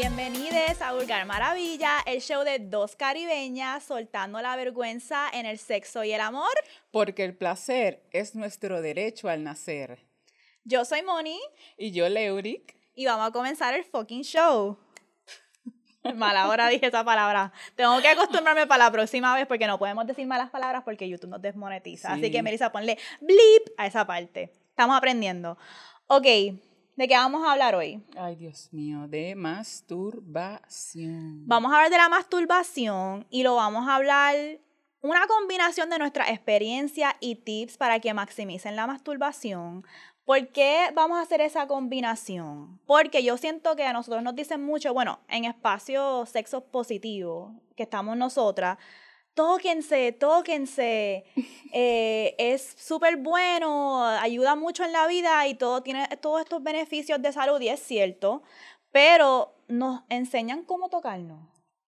Bienvenidos a Vulgar Maravilla, el show de dos caribeñas soltando la vergüenza en el sexo y el amor. Porque el placer es nuestro derecho al nacer. Yo soy Moni. Y yo, Leuric. Y vamos a comenzar el fucking show. Mala hora dije esa palabra. Tengo que acostumbrarme para la próxima vez porque no podemos decir malas palabras porque YouTube nos desmonetiza. Así que, Melissa, ponle blip a esa parte. Estamos aprendiendo. Ok, ¿de qué vamos a hablar hoy? Ay, Dios mío, de masturbación. Vamos a hablar de la masturbación y lo vamos a hablar una combinación de nuestra experiencia y tips para que maximicen la masturbación. ¿Por qué vamos a hacer esa combinación? Porque yo siento que a nosotros nos dicen mucho, bueno, en espacios sexos positivos, que estamos nosotras, tóquense, tóquense, eh, es súper bueno, ayuda mucho en la vida y todo tiene todos estos beneficios de salud y es cierto, pero nos enseñan cómo tocarnos,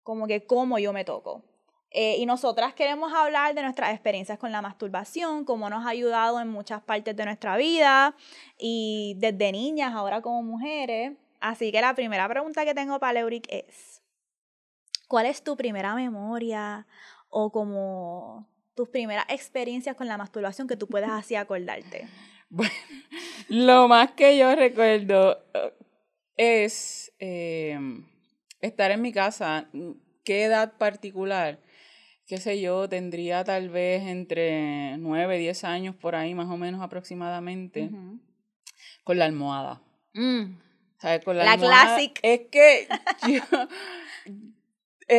como que cómo yo me toco. Eh, y nosotras queremos hablar de nuestras experiencias con la masturbación, cómo nos ha ayudado en muchas partes de nuestra vida y desde niñas, ahora como mujeres. Así que la primera pregunta que tengo para Leuric es, ¿cuál es tu primera memoria o como tus primeras experiencias con la masturbación que tú puedas así acordarte? Bueno, lo más que yo recuerdo eh, es eh, estar en mi casa, qué edad particular, qué sé yo, tendría tal vez entre 9, 10 años por ahí, más o menos aproximadamente, con la almohada. Mm. ¿Sabes? Con la, La almohada, classic. Es que yo-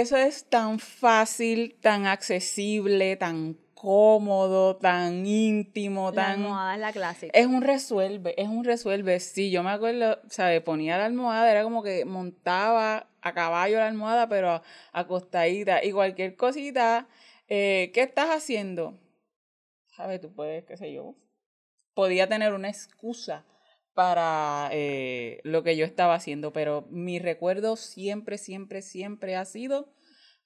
eso es tan fácil, tan accesible, tan cómodo, tan íntimo, La tan... almohada es la clásica. Es un resuelve, es un resuelve. Sí, yo me acuerdo, ¿sabes? Ponía la almohada, era como que montaba a caballo la almohada, pero acostadita. Y cualquier cosita, eh, ¿qué estás haciendo? ¿Sabes? Tú puedes, qué sé yo. Podía tener una excusa para eh, lo que yo estaba haciendo, pero mi recuerdo siempre, siempre, siempre ha sido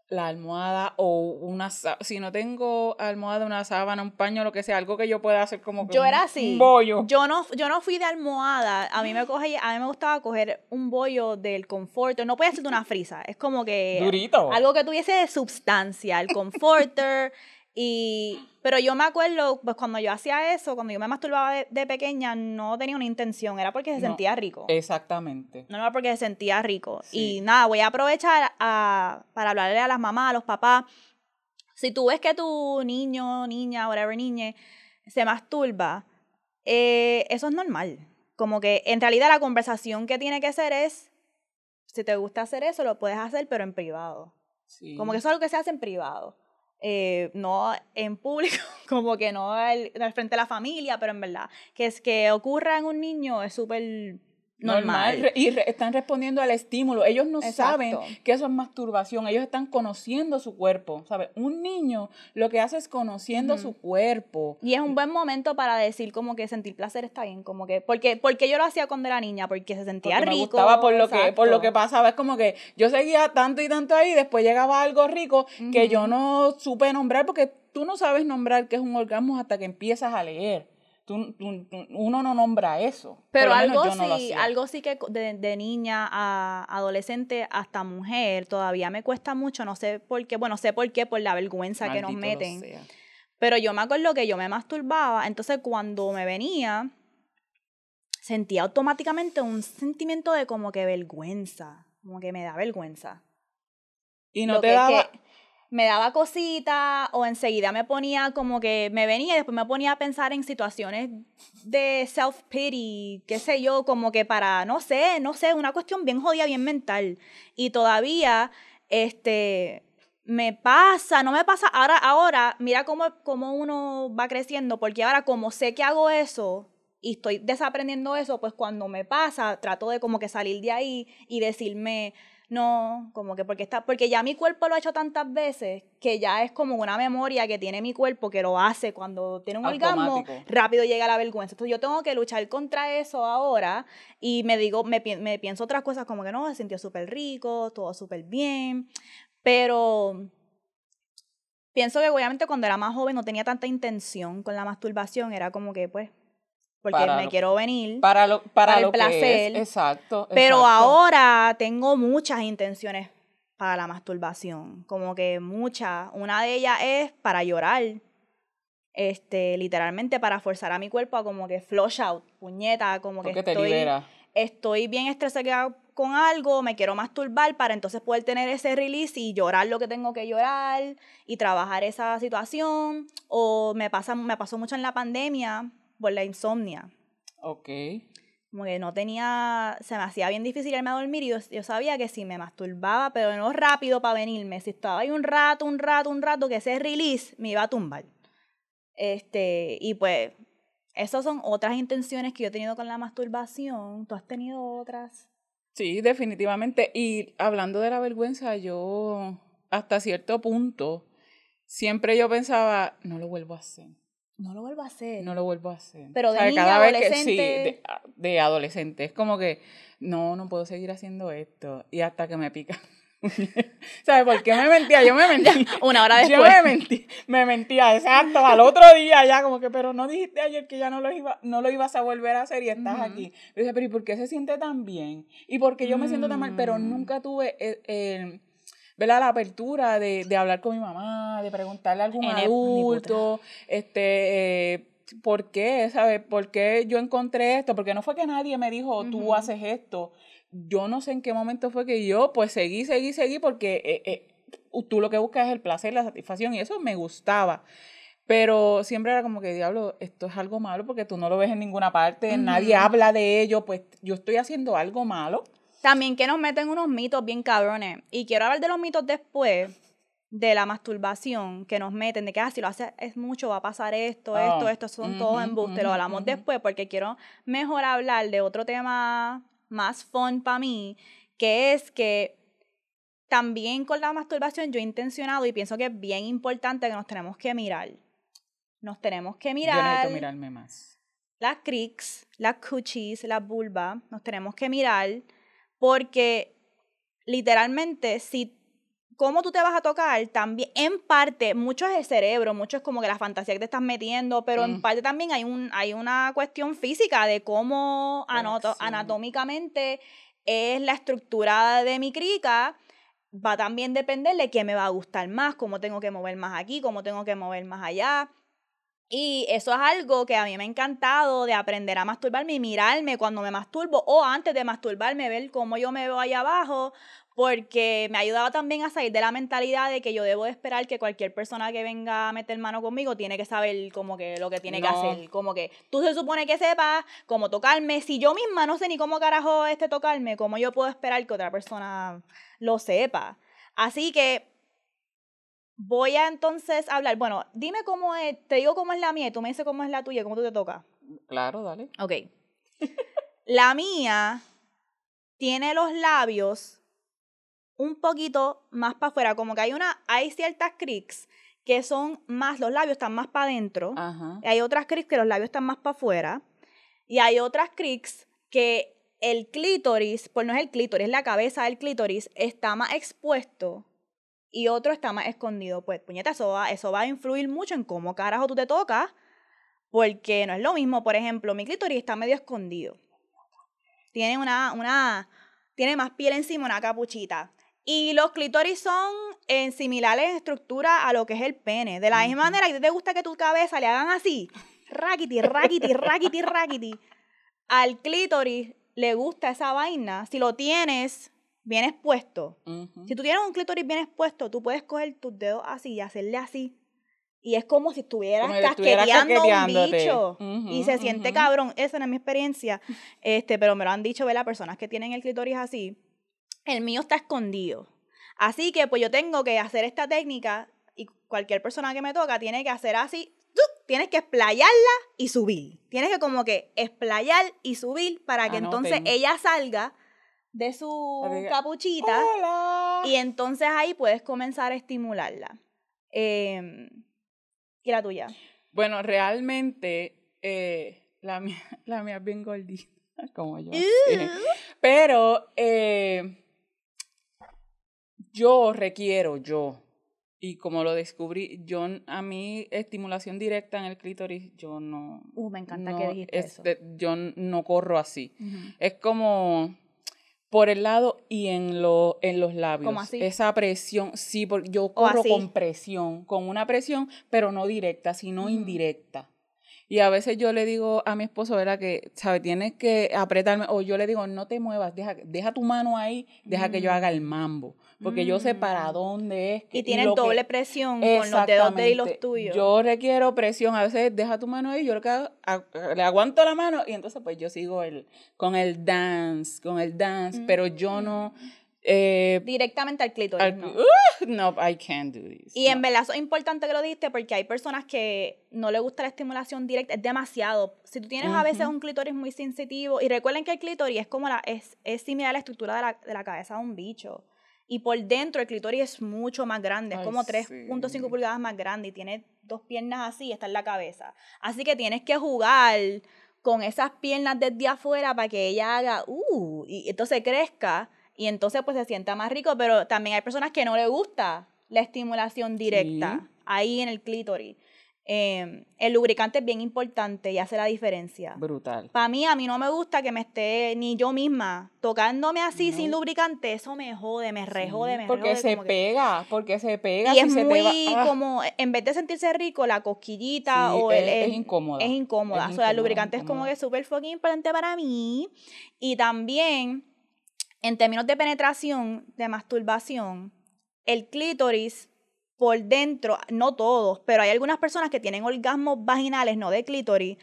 la almohada o una si no tengo almohada, una sábana, un paño, lo que sea, algo que yo pueda hacer como que Yo era así. un bollo. Yo no, yo no fui de almohada. A mí me coge, a mí me gustaba coger un bollo del Comforter. No podía ser de una frisa. Es como que Durito. algo que tuviese sustancia, el Comforter. Y pero yo me acuerdo, pues cuando yo hacía eso, cuando yo me masturbaba de, de pequeña, no tenía una intención. Era porque se No. sentía rico. Exactamente. No era porque se sentía rico. Sí. Y nada, voy a aprovechar a- para hablarle a las mamás, a los papás. Si tú ves que tu niño, niña, whatever niñe, se masturba, eh, eso es normal. Como que en realidad la conversación que tiene que ser es, si te gusta hacer eso, lo puedes hacer, pero en privado. Sí. Como que eso es algo que se hace en privado. Eh, no en público, como que no al, frente de la familia, pero en verdad, que es que ocurra en un niño es súper normal. Y re- están respondiendo al estímulo. Ellos no saben que eso es masturbación. Ellos están conociendo su cuerpo. ¿sabes? Un niño lo que hace es conociendo su cuerpo. Y es un buen momento para decir como que sentir placer está bien, como que porque porque yo lo hacía cuando era niña, porque se sentía Porque rico. me gustaba por lo, que, por lo que pasaba. Es como que yo seguía tanto y tanto ahí, después llegaba algo rico que yo no supe nombrar, porque tú no sabes nombrar qué es un orgasmo hasta que empiezas a leer. Tú- tú- uno no nombra eso. Pero algo no sí, algo sí que de, de niña a adolescente hasta mujer todavía me cuesta mucho, no sé por qué, bueno, sé por qué, por la vergüenza que nos meten. sea. Pero yo me acuerdo que yo me masturbaba, entonces cuando me venía, sentía automáticamente un sentimiento de como que vergüenza, como que me da vergüenza. Y no Lo te que es daba... que me daba cosita o enseguida me ponía como que me venía y después me ponía a pensar en situaciones de self-pity, qué sé yo, como que para, no sé, no sé, una cuestión bien jodida, bien mental. Y todavía, este, me pasa, no me pasa, ahora, ahora, mira cómo, cómo uno va creciendo, porque ahora como sé que hago eso y estoy desaprendiendo eso, pues cuando me pasa, trato de como que salir de ahí y decirme, no, como que porque está, porque ya mi cuerpo lo ha hecho tantas veces que ya es como una memoria que tiene mi cuerpo que lo hace cuando tiene un orgasmo, rápido llega la vergüenza. Entonces yo tengo que luchar contra eso ahora y me digo, me, me pienso otras cosas como que no, se sintió súper rico, todo súper bien, pero pienso que obviamente cuando era más joven no tenía tanta intención con la masturbación, era como que pues porque me quiero venir para lo para, el placer. exacto. Pero ahora tengo muchas intenciones para la masturbación, como que muchas. Una de ellas es para llorar, este, literalmente para forzar a mi cuerpo a como que flush out, puñeta, como que estoy, estoy bien estresada con algo, me quiero masturbar para entonces poder tener ese release y llorar lo que tengo que llorar y trabajar esa situación. O me, pasa, me pasó mucho en la pandemia por la insomnia. Ok. Como que no tenía, se me hacía bien difícil irme a dormir y yo, sabía que si me masturbaba, pero no rápido para venirme, si estaba ahí un rato, un rato, un rato, que ese release me iba a tumbar. Este, y pues, esas son otras intenciones que yo he tenido con la masturbación. ¿Tú has tenido otras? Sí, definitivamente. Y hablando de la vergüenza, yo hasta cierto punto siempre yo pensaba, no lo vuelvo a hacer. No lo vuelvo a hacer. No lo vuelvo a hacer. Pero de cada adolescente. Vez que, sí, de, adolescente. Es como que, no, no puedo seguir haciendo esto. Y hasta que me pica. ¿Sabes por qué me mentía? Yo me mentía. Una hora después. Yo me mentí, me mentía, exacto, al otro día ya, como que, pero no dijiste ayer que ya no lo, iba, no lo ibas a volver a hacer y estás aquí. Yo dije, pero ¿y por qué se siente tan bien? ¿Y por qué yo me siento tan mal? Pero mm. nunca tuve el, ¿verdad? la apertura de, de, hablar con mi mamá, de preguntarle a algún adulto, este... Eh, ¿Por qué? ¿Sabes? ¿Por qué yo encontré esto? Porque no fue que nadie me dijo, tú haces esto yo no sé en qué momento fue que yo pues seguí, seguí, seguí porque eh, eh, tú lo que buscas es el placer, la satisfacción y eso me gustaba. Pero siempre era como que, diablo, esto es algo malo porque tú no lo ves en ninguna parte, nadie habla de ello, pues yo estoy haciendo algo malo. También que nos meten unos mitos bien cabrones. Y quiero hablar de los mitos después de la masturbación que nos meten, de que ah, si lo haces es mucho, va a pasar esto, esto, ah, esto, son todos embustes. lo hablamos después porque quiero mejor hablar de otro tema más fun para mí, que es que también con la masturbación yo he intencionado y pienso que es bien importante que nos tenemos que mirar. Nos tenemos que mirar. Yo necesito mirarme más. Las crics, las cuchis, las vulvas, nos tenemos que mirar porque literalmente si cómo tú te vas a tocar también, en parte, mucho es el cerebro, mucho es como que la fantasía que te estás metiendo, pero en mm. parte también hay, un, hay una cuestión física de cómo anatómicamente es la estructura de mi crica. Va a también depender de qué me va a gustar más, cómo tengo que mover más aquí, cómo tengo que mover más allá. Y eso es algo que a mí me ha encantado de aprender a masturbarme y mirarme cuando me masturbo o antes de masturbarme, ver cómo yo me veo ahí abajo, porque me ayudaba también a salir de la mentalidad de que yo debo esperar que cualquier persona que venga a meter mano conmigo tiene que saber como que lo que tiene que hacer, como que tú se supone que sepas cómo tocarme, si yo misma no sé ni cómo carajo este tocarme, cómo yo puedo esperar que otra persona lo sepa. Así que voy a entonces hablar, bueno, dime cómo es, te digo cómo es la mía y tú me dices cómo es la tuya, cómo tú te tocas. Claro, dale. Ok. la mía tiene los labios un poquito más para afuera, como que hay una, hay ciertas crics que son más, los labios están más para adentro, y hay otras crics que los labios están más para afuera, y hay otras crics que el clítoris, pues no es el clítoris, es la cabeza del clítoris, está más expuesto y otro está más escondido. Pues, puñeta, eso va, eso va a influir mucho en cómo carajo tú te tocas, porque no es lo mismo, por ejemplo, mi clítoris está medio escondido. Tiene una, una, tiene más piel encima, una capuchita. Y los clítoris son en similares en estructura a lo que es el pene. De la misma manera que te gusta que tu cabeza le hagan así, raquiti, raquiti, raquiti, raquiti. Al clítoris le gusta esa vaina. Si lo tienes bien expuesto. Si tú tienes un clítoris bien expuesto, tú puedes coger tus dedos así y hacerle así. Y es como si estuvieras casqueteando un bicho. y se siente cabrón. Esa no es mi experiencia. Este, pero me lo han dicho, ve las personas que tienen el clítoris así el mío está escondido. Así que pues yo tengo que hacer esta técnica y cualquier persona que me toca tiene que hacer así, tienes que explayarla y subir. Tienes que como que explayar y subir para que entonces ella salga de su capuchita y entonces ahí puedes comenzar a estimularla. Eh, ¿Y la tuya? Bueno, realmente eh, la, mía, la mía es bien gordita, como yo. Pero... Eh, yo requiero, yo, y como lo descubrí, yo a mí estimulación directa en el clítoris, yo no. Uh, me encanta no, que dijiste eso. Yo no corro así. Es como por el lado y en, lo, en los labios. ¿Cómo así? Esa presión, sí, porque yo corro con presión, con una presión, pero no directa, sino Ujú. indirecta. Y a veces yo le digo a mi esposo, ¿verdad? Que, ¿sabes? Tienes que apretarme, o yo le digo, no te muevas, deja, deja tu mano ahí, deja que yo haga el mambo, porque yo sé para Mm. dónde es. Y que- doble presión con los dedos de los Exactamente. tuyos. Yo requiero presión, a veces deja tu mano ahí, yo lo que le aguanto la mano y entonces pues yo sigo el, con el dance, con el dance, pero yo no, eh, Directamente al clítoris, al- ¿no? ¡Ugh! no, I can't do this. Y en no. verdad eso es importante que lo dijiste porque hay personas que no le gusta la estimulación directa, es demasiado. Si tú tienes a veces un clítoris muy sensitivo, y recuerden que el clítoris es como la, es, es similar a la estructura de la, de la cabeza de un bicho. Y por dentro el clítoris es mucho más grande, es Ay, como sí. 3.5 pulgadas más grande y tiene dos piernas así y está en la cabeza. Así que tienes que jugar con esas piernas desde afuera para que ella haga, uh, y entonces crezca y entonces pues se sienta más rico, pero también hay personas que no le gusta la estimulación directa Sí. ahí en el clítoris. Eh, el lubricante es bien importante y hace la diferencia. Brutal. Para mí, a mí no me gusta que me esté ni yo misma tocándome así sin No. lubricante. Eso me jode, me rejode, Sí, me porque rejode, se como que- pega, porque se pega, Y si es se te va- muy ¡ah! como, en vez de sentirse rico, la cosquillita Sí, o el, es- es el- incómoda, Es incómoda. es o sea, el incómoda, lubricante es como incómoda. que súper fucking importante para mí. Y también, en términos de penetración, de masturbación, el clítoris por dentro, no todos, pero hay algunas personas que tienen orgasmos vaginales, no de clítoris,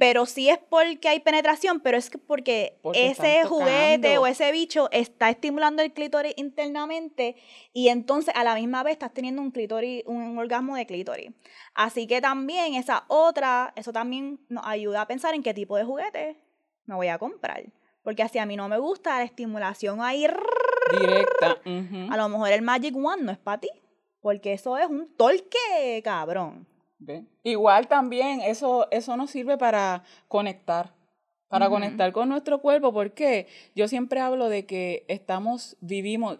pero sí es porque hay penetración, pero es que porque, Porque ese juguete o ese bicho está estimulando el clítoris internamente y entonces a la misma vez estás teniendo un clítoris, un orgasmo de clítoris. Así que también esa otra, eso también nos ayuda a pensar en qué tipo de juguete me voy a comprar. Porque así a mí no me gusta la estimulación ahí, Directa. a lo mejor el Magic One no es para ti, porque eso es un torque, cabrón. Igual también eso, eso nos sirve para conectar, para conectar con nuestro cuerpo, porque yo siempre hablo de que estamos, vivimos,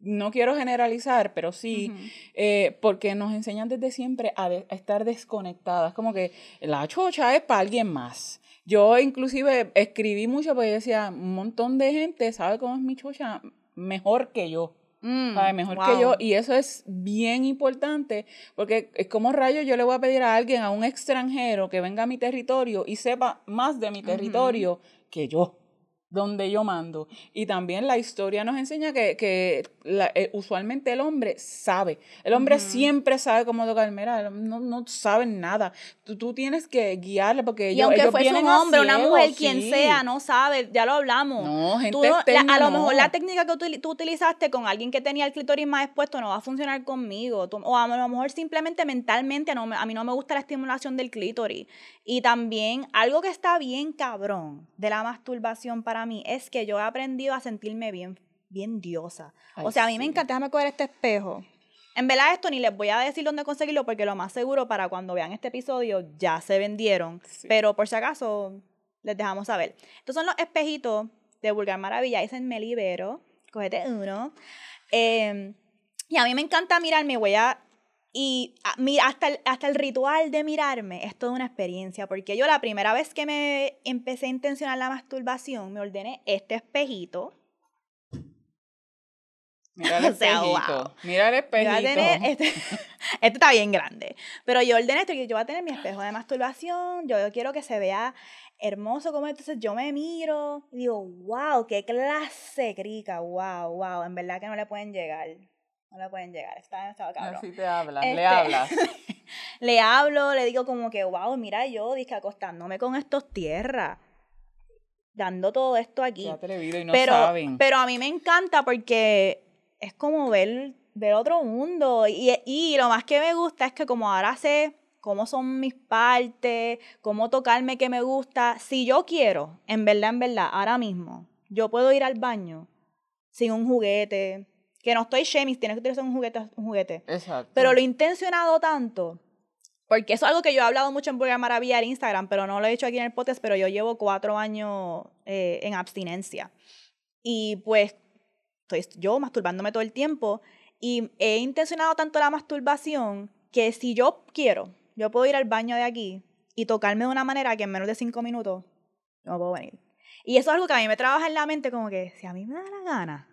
no quiero generalizar, pero sí, eh, porque nos enseñan desde siempre a, de- a estar desconectadas, como que la chocha es para alguien más. Yo inclusive escribí mucho porque decía, un montón de gente sabe cómo es mi chocha mejor que yo. Mm, ¿sabes? Mejor wow. que yo. Y eso es bien importante, porque es como rayo yo le voy a pedir a alguien, a un extranjero, que venga a mi territorio y sepa más de mi territorio que yo, donde yo mando. Y también la historia nos enseña que, que la- eh, usualmente el hombre sabe. El hombre siempre sabe cómo tocar. Mira, no, no saben nada. Tú, tú tienes que guiarle porque Y ellos, aunque ellos fuese un hombre, una mujer, quien sí. sea, no sabe, ya lo hablamos. No, gente Tú la- a lo mejor no. la técnica que util- tú utilizaste con alguien que tenía el clítoris más expuesto no va a funcionar conmigo. Tú- o a lo mejor simplemente mentalmente no a mí no me gusta la estimulación del clítoris. Y también algo que está bien cabrón de la masturbación para mí es que yo he aprendido a sentirme bien, bien diosa. o sea, a mí me encanta, déjame coger este espejo. En verdad esto ni les voy a decir dónde conseguirlo porque lo más seguro para cuando vean este episodio ya se vendieron. Sí. Pero por si acaso les dejamos saber. Estos son los espejitos de Vulgar Maravilla. Dicen Me Libero. Cógete uno. Eh, y a mí me encanta mirarme. Voy a... Y hasta, el, hasta el ritual de mirarme es toda una experiencia. Porque yo la primera vez que me empecé a intencionar la masturbación, me ordené este espejito. Mira el O sea, espejito. wow. Mira el Yo voy a espejito. tener este, este está bien grande. Pero yo ordené esto y yo voy a tener mi espejo de masturbación. Yo, yo quiero que se vea hermoso como entonces yo me miro y digo, wow, qué clase crica, wow, wow. En verdad que no le pueden llegar. No le pueden llegar. Está demasiado cabrón. Así te hablas, Este, le hablas. le hablo, le digo como que, wow, mira yo, dije, acostándome con estos tierras, dando todo esto aquí y no pero, saben. pero a mí me encanta porque es como ver, ver otro mundo. Y, y lo más que me gusta es que como ahora sé cómo son mis partes, cómo tocarme que me gusta, si yo quiero, en verdad, en verdad, ahora mismo, yo puedo ir al baño sin un juguete, que no estoy shaming, tienes que utilizar un juguete, un juguete. Exacto. Pero lo he intencionado tanto, porque eso es algo que yo he hablado mucho en Burger Maravilla en Instagram, pero no lo he hecho aquí en el podcast, pero yo llevo cuatro años eh, en abstinencia. Y pues estoy yo masturbándome todo el tiempo Y he intencionado tanto la masturbación que si yo quiero, yo puedo ir al baño de aquí y tocarme de una manera que en menos de cinco minutos no puedo venir. Y eso es algo que a mí me trabaja en la mente como que si a mí me da la gana,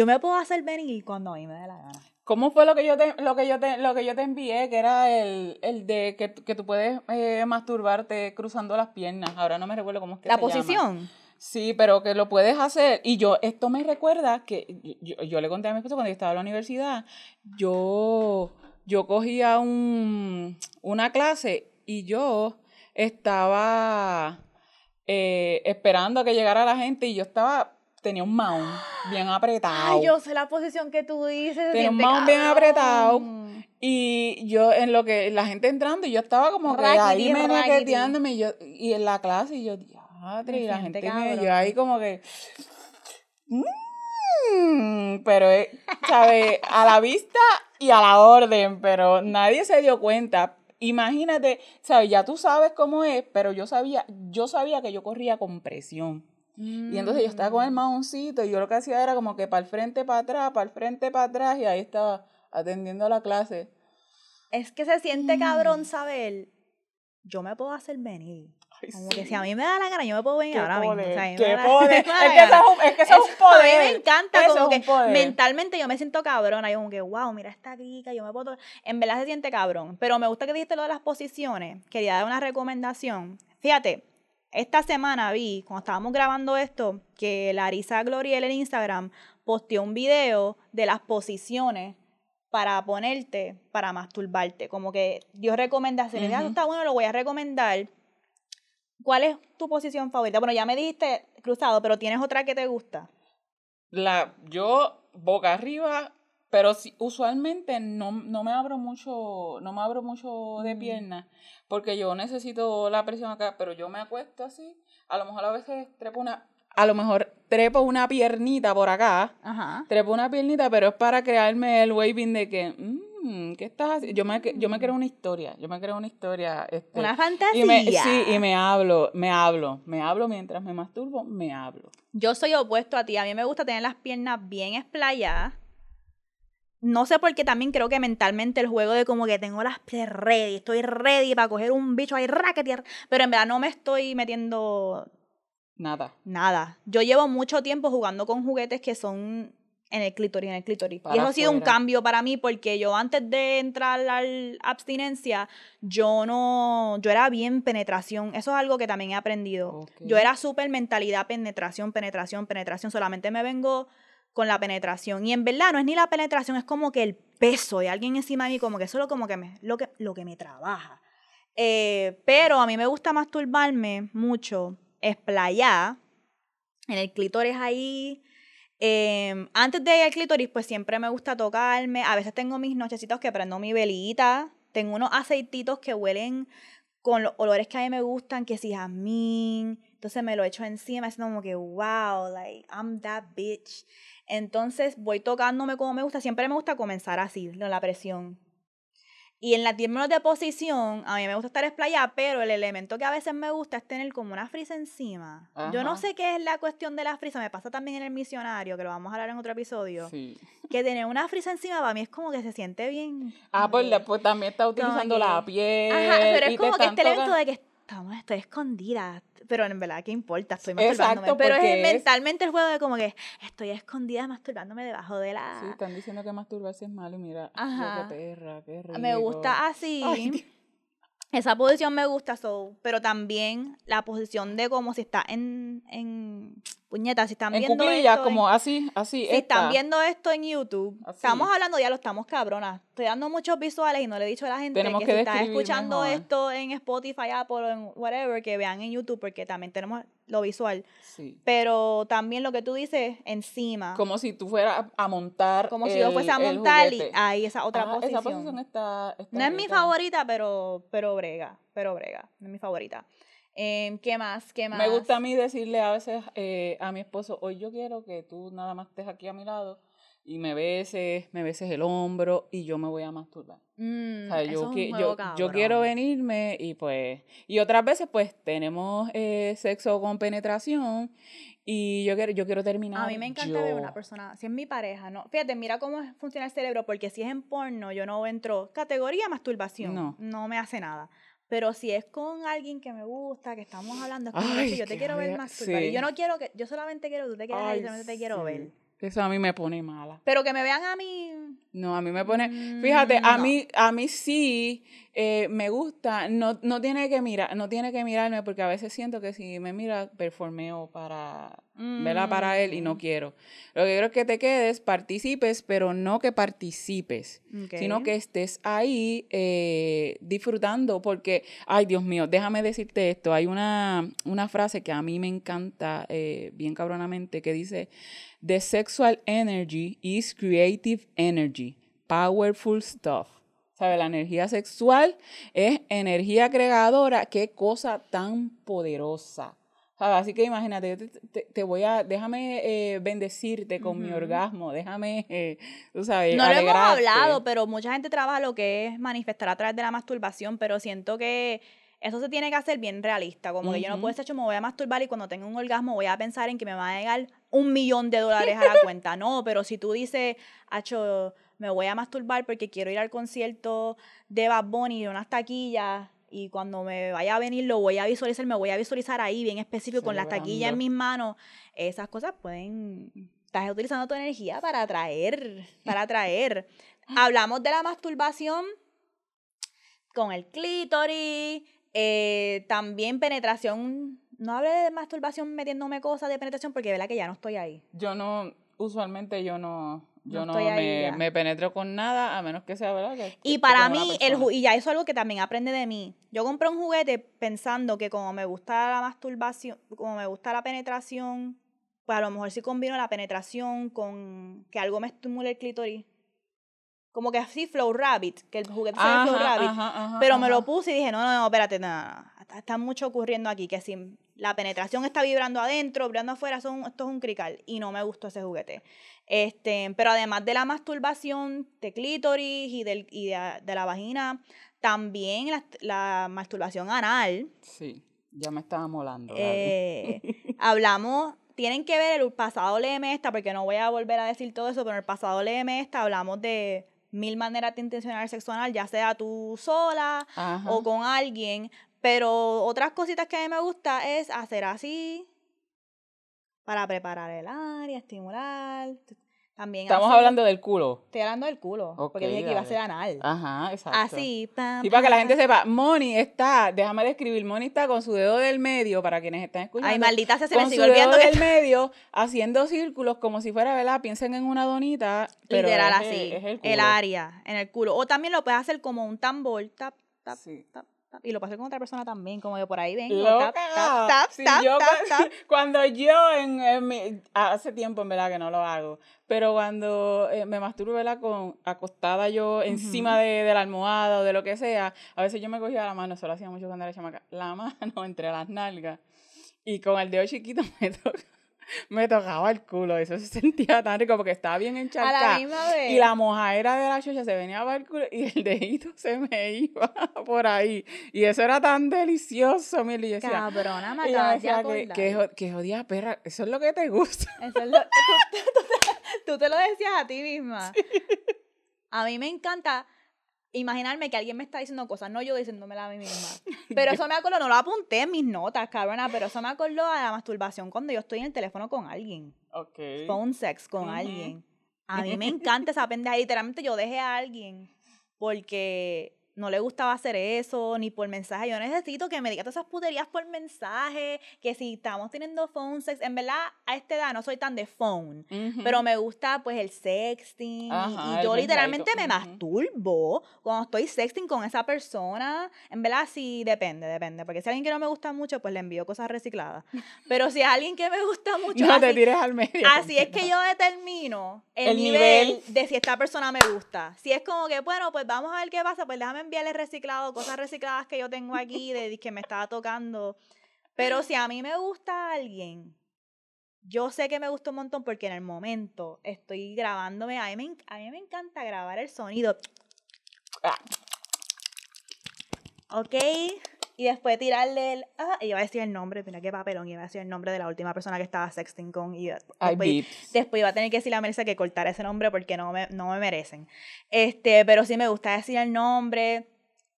yo me puedo hacer venir cuando a mí me dé la gana. ¿Cómo fue lo que yo te, lo que yo te, lo que yo te envié? Que era el, el de que, que tú puedes eh, masturbarte cruzando las piernas. Ahora no me recuerdo cómo es que La se llama. posición. Sí, pero que lo puedes hacer. Y yo, esto me recuerda que yo, yo le conté a mi esposo cuando yo estaba en la universidad, yo, yo cogía un, una clase y yo estaba eh, esperando a que llegara la gente y yo estaba, tenía un mount bien apretado. Ay, yo sé la posición que tú dices. Tenía un mount bien apretado. Y yo, en lo que la gente entrando, y yo estaba como que Raquiti, ahí me raquiti. nequeteándome, y, yo, y en la clase, y yo, diadre, y la gente me, cabrón. yo ahí como que, mm, pero, eh, ¿sabes? A la vista y a la orden, pero nadie se dio cuenta. Imagínate, ¿sabes? Ya tú sabes cómo es, pero yo sabía, yo sabía que yo corría con presión. Y entonces yo estaba con el maoncito y yo lo que hacía era como que para el frente, para atrás, para el frente, para atrás y ahí estaba atendiendo la clase. Es que se siente Mm. cabrón saber, yo me puedo hacer venir. Ay, Como sí. que si a mí me da la gana, yo me puedo venir Qué ahora mismo. o sea, poder, qué da poder. Es que eso es un, es que eso es un Eso- A mí poder. me encanta, Eso como que poder. mentalmente yo me siento cabrona. Yo como que, wow, mira esta rica, yo me puedo... to-". En verdad se siente cabrón. Pero me gusta que dijiste lo de las posiciones. Quería dar una recomendación. Fíjate, esta semana vi, cuando estábamos grabando esto, que Larisa Gloriel en Instagram posteó un video de las posiciones para ponerte, para masturbarte. Como que dio recomendaciones. Ya, Ujú. Eso está bueno, lo voy a recomendar. ¿Cuál es tu posición favorita? Bueno, ya me dijiste cruzado, pero ¿tienes otra que te gusta? La, yo boca arriba, pero sí, usualmente no, no me abro mucho, no me abro mucho de Mm. piernas, porque yo necesito la presión acá, pero yo me acuesto así, a lo mejor a veces trepo una, a lo mejor trepo una piernita por acá, Ajá. trepo una piernita, pero es para crearme el waving de que, mm, ¿qué estás haciendo? Yo me, yo me creo una historia, yo me creo una historia. Este, Una fantasía. y me, sí, y me hablo, me hablo, me hablo mientras me masturbo, me hablo. Yo soy opuesto a ti. A mí me gusta tener las piernas bien esplayadas. No sé por qué también creo que mentalmente el juego de como que tengo las ready, estoy ready para coger un bicho ahí, raquetear, pero en verdad no me estoy metiendo Nada. nada. Yo llevo mucho tiempo jugando con juguetes que son en el clítoris, en el clítoris. y eso ha sido un cambio para mí porque yo antes de entrar a la abstinencia, yo no, yo era bien penetración. Eso es algo que también he aprendido. Yo era súper mentalidad, penetración, penetración, penetración. Solamente me vengo con la penetración. Y en verdad no es ni la penetración, es como que el peso de alguien encima de mí, como que eso es como que me, lo, que, lo que me trabaja. Eh, pero a mí me gusta masturbarme mucho, esplayar, en el clítoris ahí. Eh, antes de ir al clítoris, pues siempre me gusta tocarme. A veces tengo mis nochecitos que prendo mi velita. Tengo unos aceititos que huelen con los olores que a mí me gustan, que si jazmín. Entonces me lo echo encima, es como que, wow, like, I'm that bitch. Entonces voy tocándome como me gusta. Siempre me gusta comenzar así, con la presión. Y en la términos de posición, a mí me gusta estar esplayada, pero el elemento que a veces me gusta es tener como una frisa encima. Yo no Ajá. sé qué es la cuestión de la frisa, me pasa también en el misionario, que lo vamos a hablar en otro episodio. Sí. Que tener una frisa encima para mí es como que se siente bien. Ah, pues, pues también está utilizando que- la piel. Ajá, pero es como que este elemento de que estamos, estoy escondida. Pero en verdad, ¿qué importa? Estoy Exacto, masturbándome. Pero es mentalmente el juego de como que estoy escondida masturbándome debajo de la. Sí, están diciendo que masturbarse es malo y mira, Ajá. qué perra, qué rico. me gusta así. Ay. Esa posición me gusta, so, pero también la posición de como si está en, en puñetas, si están En viendo esto en- como así, así. si están esta. viendo esto en YouTube, Así. estamos hablando, ya lo estamos cabronas. Estoy dando muchos visuales y no le he dicho a la gente Tenemos que, que si están escuchando mejor. esto en Spotify, Apple, en whatever, que vean en YouTube, porque también tenemos lo visual. Sí. Pero también lo que tú dices, encima. Como si tú fueras a, montar. Como si yo el- fuese a el montar y ahí esa otra Ajá, posición. Esa posición está. está No es mi favorita, pero, pero brega, pero brega, no es mi favorita. Em, ¿Qué más? ¿Qué más? Me gusta a mí decirle a veces eh, a mi esposo, hoy yo quiero que tú nada más estés aquí a mi lado y me beses, me beses el hombro y yo me voy a masturbar. Mm, O sea, yo, juego yo, yo quiero venirme y pues, y otras veces pues tenemos eh, sexo con penetración y yo quiero, yo quiero terminar. A mí me encanta ver yo. una persona, si es mi pareja, no. Fíjate, mira cómo funciona el cerebro, porque si es en porno, yo no entro categoría masturbación. No. No me hace nada. Pero si es con alguien que me gusta, que estamos hablando, es como Ay, que yo te quiero ver rabia, masturbar. Y sí. yo no quiero que, yo solamente quiero que tú te quedes ahí, Ay, solamente te quiero sí. ver. Eso a mí me pone mala. Pero que me vean a mí. No, a mí me pone, fíjate, a Mm, no. mí, a mí sí eh, me gusta, no, no tiene que mirar, no tiene que mirarme porque a veces siento que si me mira, performeo para, ¿verdad? Para él y no Mm, quiero. Lo que quiero es que te quedes, participes, pero no que participes, sino que estés ahí eh, disfrutando porque, ay Dios mío, déjame decirte esto, hay una, una frase que a mí me encanta eh, bien cabronamente que dice, The sexual energy is creative energy, powerful stuff. ¿Sabe? La energía sexual es energía creadora. Qué cosa tan poderosa. ¿Sabe? Así que imagínate, yo te, te- te voy a, déjame eh, bendecirte con mi orgasmo, déjame, eh, tú sabes, No lo hemos hablado, pero mucha gente trabaja lo que es manifestar a través de la masturbación, pero siento que eso se tiene que hacer bien realista. Como que yo no puedo decir, "Acho, me voy a masturbar y cuando tenga un orgasmo voy a pensar en que me va a llegar un millón de dólares a la cuenta. No, pero si tú dices, Acho, me voy a masturbar porque quiero ir al concierto de Bad Bunny de unas taquillas y cuando me vaya a venir lo voy a visualizar, me voy a visualizar ahí bien específico con las taquillas en mis manos. Esas cosas pueden... Estás utilizando tu energía para atraer, para atraer. Hablamos de la masturbación con el clítoris, eh, también penetración. No hablé de masturbación metiéndome cosas de penetración porque verdad que ya no estoy ahí. Yo no, usualmente yo no, yo No me, me penetro con nada, a menos que sea, ¿verdad? Que- Y que para mí, el y ya eso es algo que también aprende de mí. Yo compré un juguete pensando que como me gusta la masturbación, como me gusta la penetración, pues a lo mejor sí combino la penetración con que algo me estimule el clítoris. Como que así Flow Rabbit, que el juguete se Flow Rabbit. ajá, ajá, Pero me lo puse y dije, no, no, no, espérate, no, Está, mucho ocurriendo aquí, que si la penetración está vibrando adentro, vibrando afuera, son, esto es un crical. Y no me gustó ese juguete. Este, pero además de la masturbación de clítoris y, del, y de, de la vagina, también la, la masturbación anal. Sí, ya me estaba molando. eh, hablamos, tienen que ver el pasado léeme esta, porque no voy a volver a decir todo eso, pero en el pasado léeme esta hablamos de mil maneras de intencionar el sexo anal, ya sea tú sola, Ajá. o con alguien. Pero otras cositas que a mí me gusta es hacer así para preparar el área, estimular. También Estamos hacer- hablando del culo. Estoy hablando del culo, Ok, porque dije que iba a ser anal. Ajá, exacto. Así, pam, Y para que la gente sepa, Moni está, déjame describir, Moni está con su dedo del medio, para quienes están escuchando. Ay, maldita sea, se me con sigue su dedo olvidando que del medio, haciendo círculos como si fuera, ¿verdad? Piensen en una donita, pero literal es, así, es el, área, en el culo. O también lo puedes hacer como un tambor, tap, tap, Sí. tap, tap, y lo hacer con otra persona también, como yo por ahí vengo, Loca. tap, tap, tap, Sí, tap, yo tap, cu- tap. Cuando yo, en, en mi- hace tiempo en verdad que no lo hago, pero cuando eh, me masturbo, ¿verdad? Con, acostada yo encima de, de la almohada o de lo que sea, a veces yo me cogía la mano, eso lo hacía mucho cuando era chamaca, la mano entre las nalgas y con el dedo chiquito me, to- me tocaba el culo, eso se sentía tan rico porque estaba bien A la encharcada. misma vez. Y la mojadera de la chucha se venía para el culo y el dedito se me iba por ahí. Y eso era tan delicioso. Y yo decía, Cabrona, me acabas de que, que, que jodida perra, eso es lo que te gusta. Eso es lo- tú, tú- tú- tú te lo decías a ti misma. A mí me encanta imaginarme que alguien me está diciendo cosas, no yo diciéndomela a mí misma. Pero eso me acordó, no lo apunté en mis notas, cabrona, pero eso me acordó a la masturbación cuando yo estoy en el teléfono con alguien. Ok. Phone sex con alguien. A mí me encanta esa pendeja. Literalmente yo dejé a alguien porque no le gustaba hacer eso, ni por mensaje. Yo necesito que me diga todas esas puterías por mensaje, que si estamos teniendo phone sex, en verdad a esta edad no soy tan de phone, pero me gusta pues el sexting y- Ajá, y, el yo literalmente me masturbo cuando estoy sexting con esa persona. En verdad sí depende, depende, porque si alguien que no me gusta mucho, pues le envío cosas recicladas. Pero si es alguien que me gusta mucho, No te así- tires al medio. Así es que yo determino el, El nivel, nivel. de si esta persona me gusta. Si es como que, bueno, pues vamos a ver qué pasa, pues déjame enviarle reciclado, cosas recicladas que yo tengo aquí de que me estaba tocando. Pero si a mí me gusta alguien, yo sé que me gustó un montón porque en el momento estoy grabándome. A mí me, a mí me encanta grabar el sonido. Ah. ¿Ok? Y después tirarle el. Ah, y iba a decir el nombre, mira qué papelón. Iba a decir el nombre de la última persona que estaba sexting con. Y después, después iba a tener que decirle a Melissa que cortara ese nombre porque no me, no me merecen. Este, pero sí me gusta decir el nombre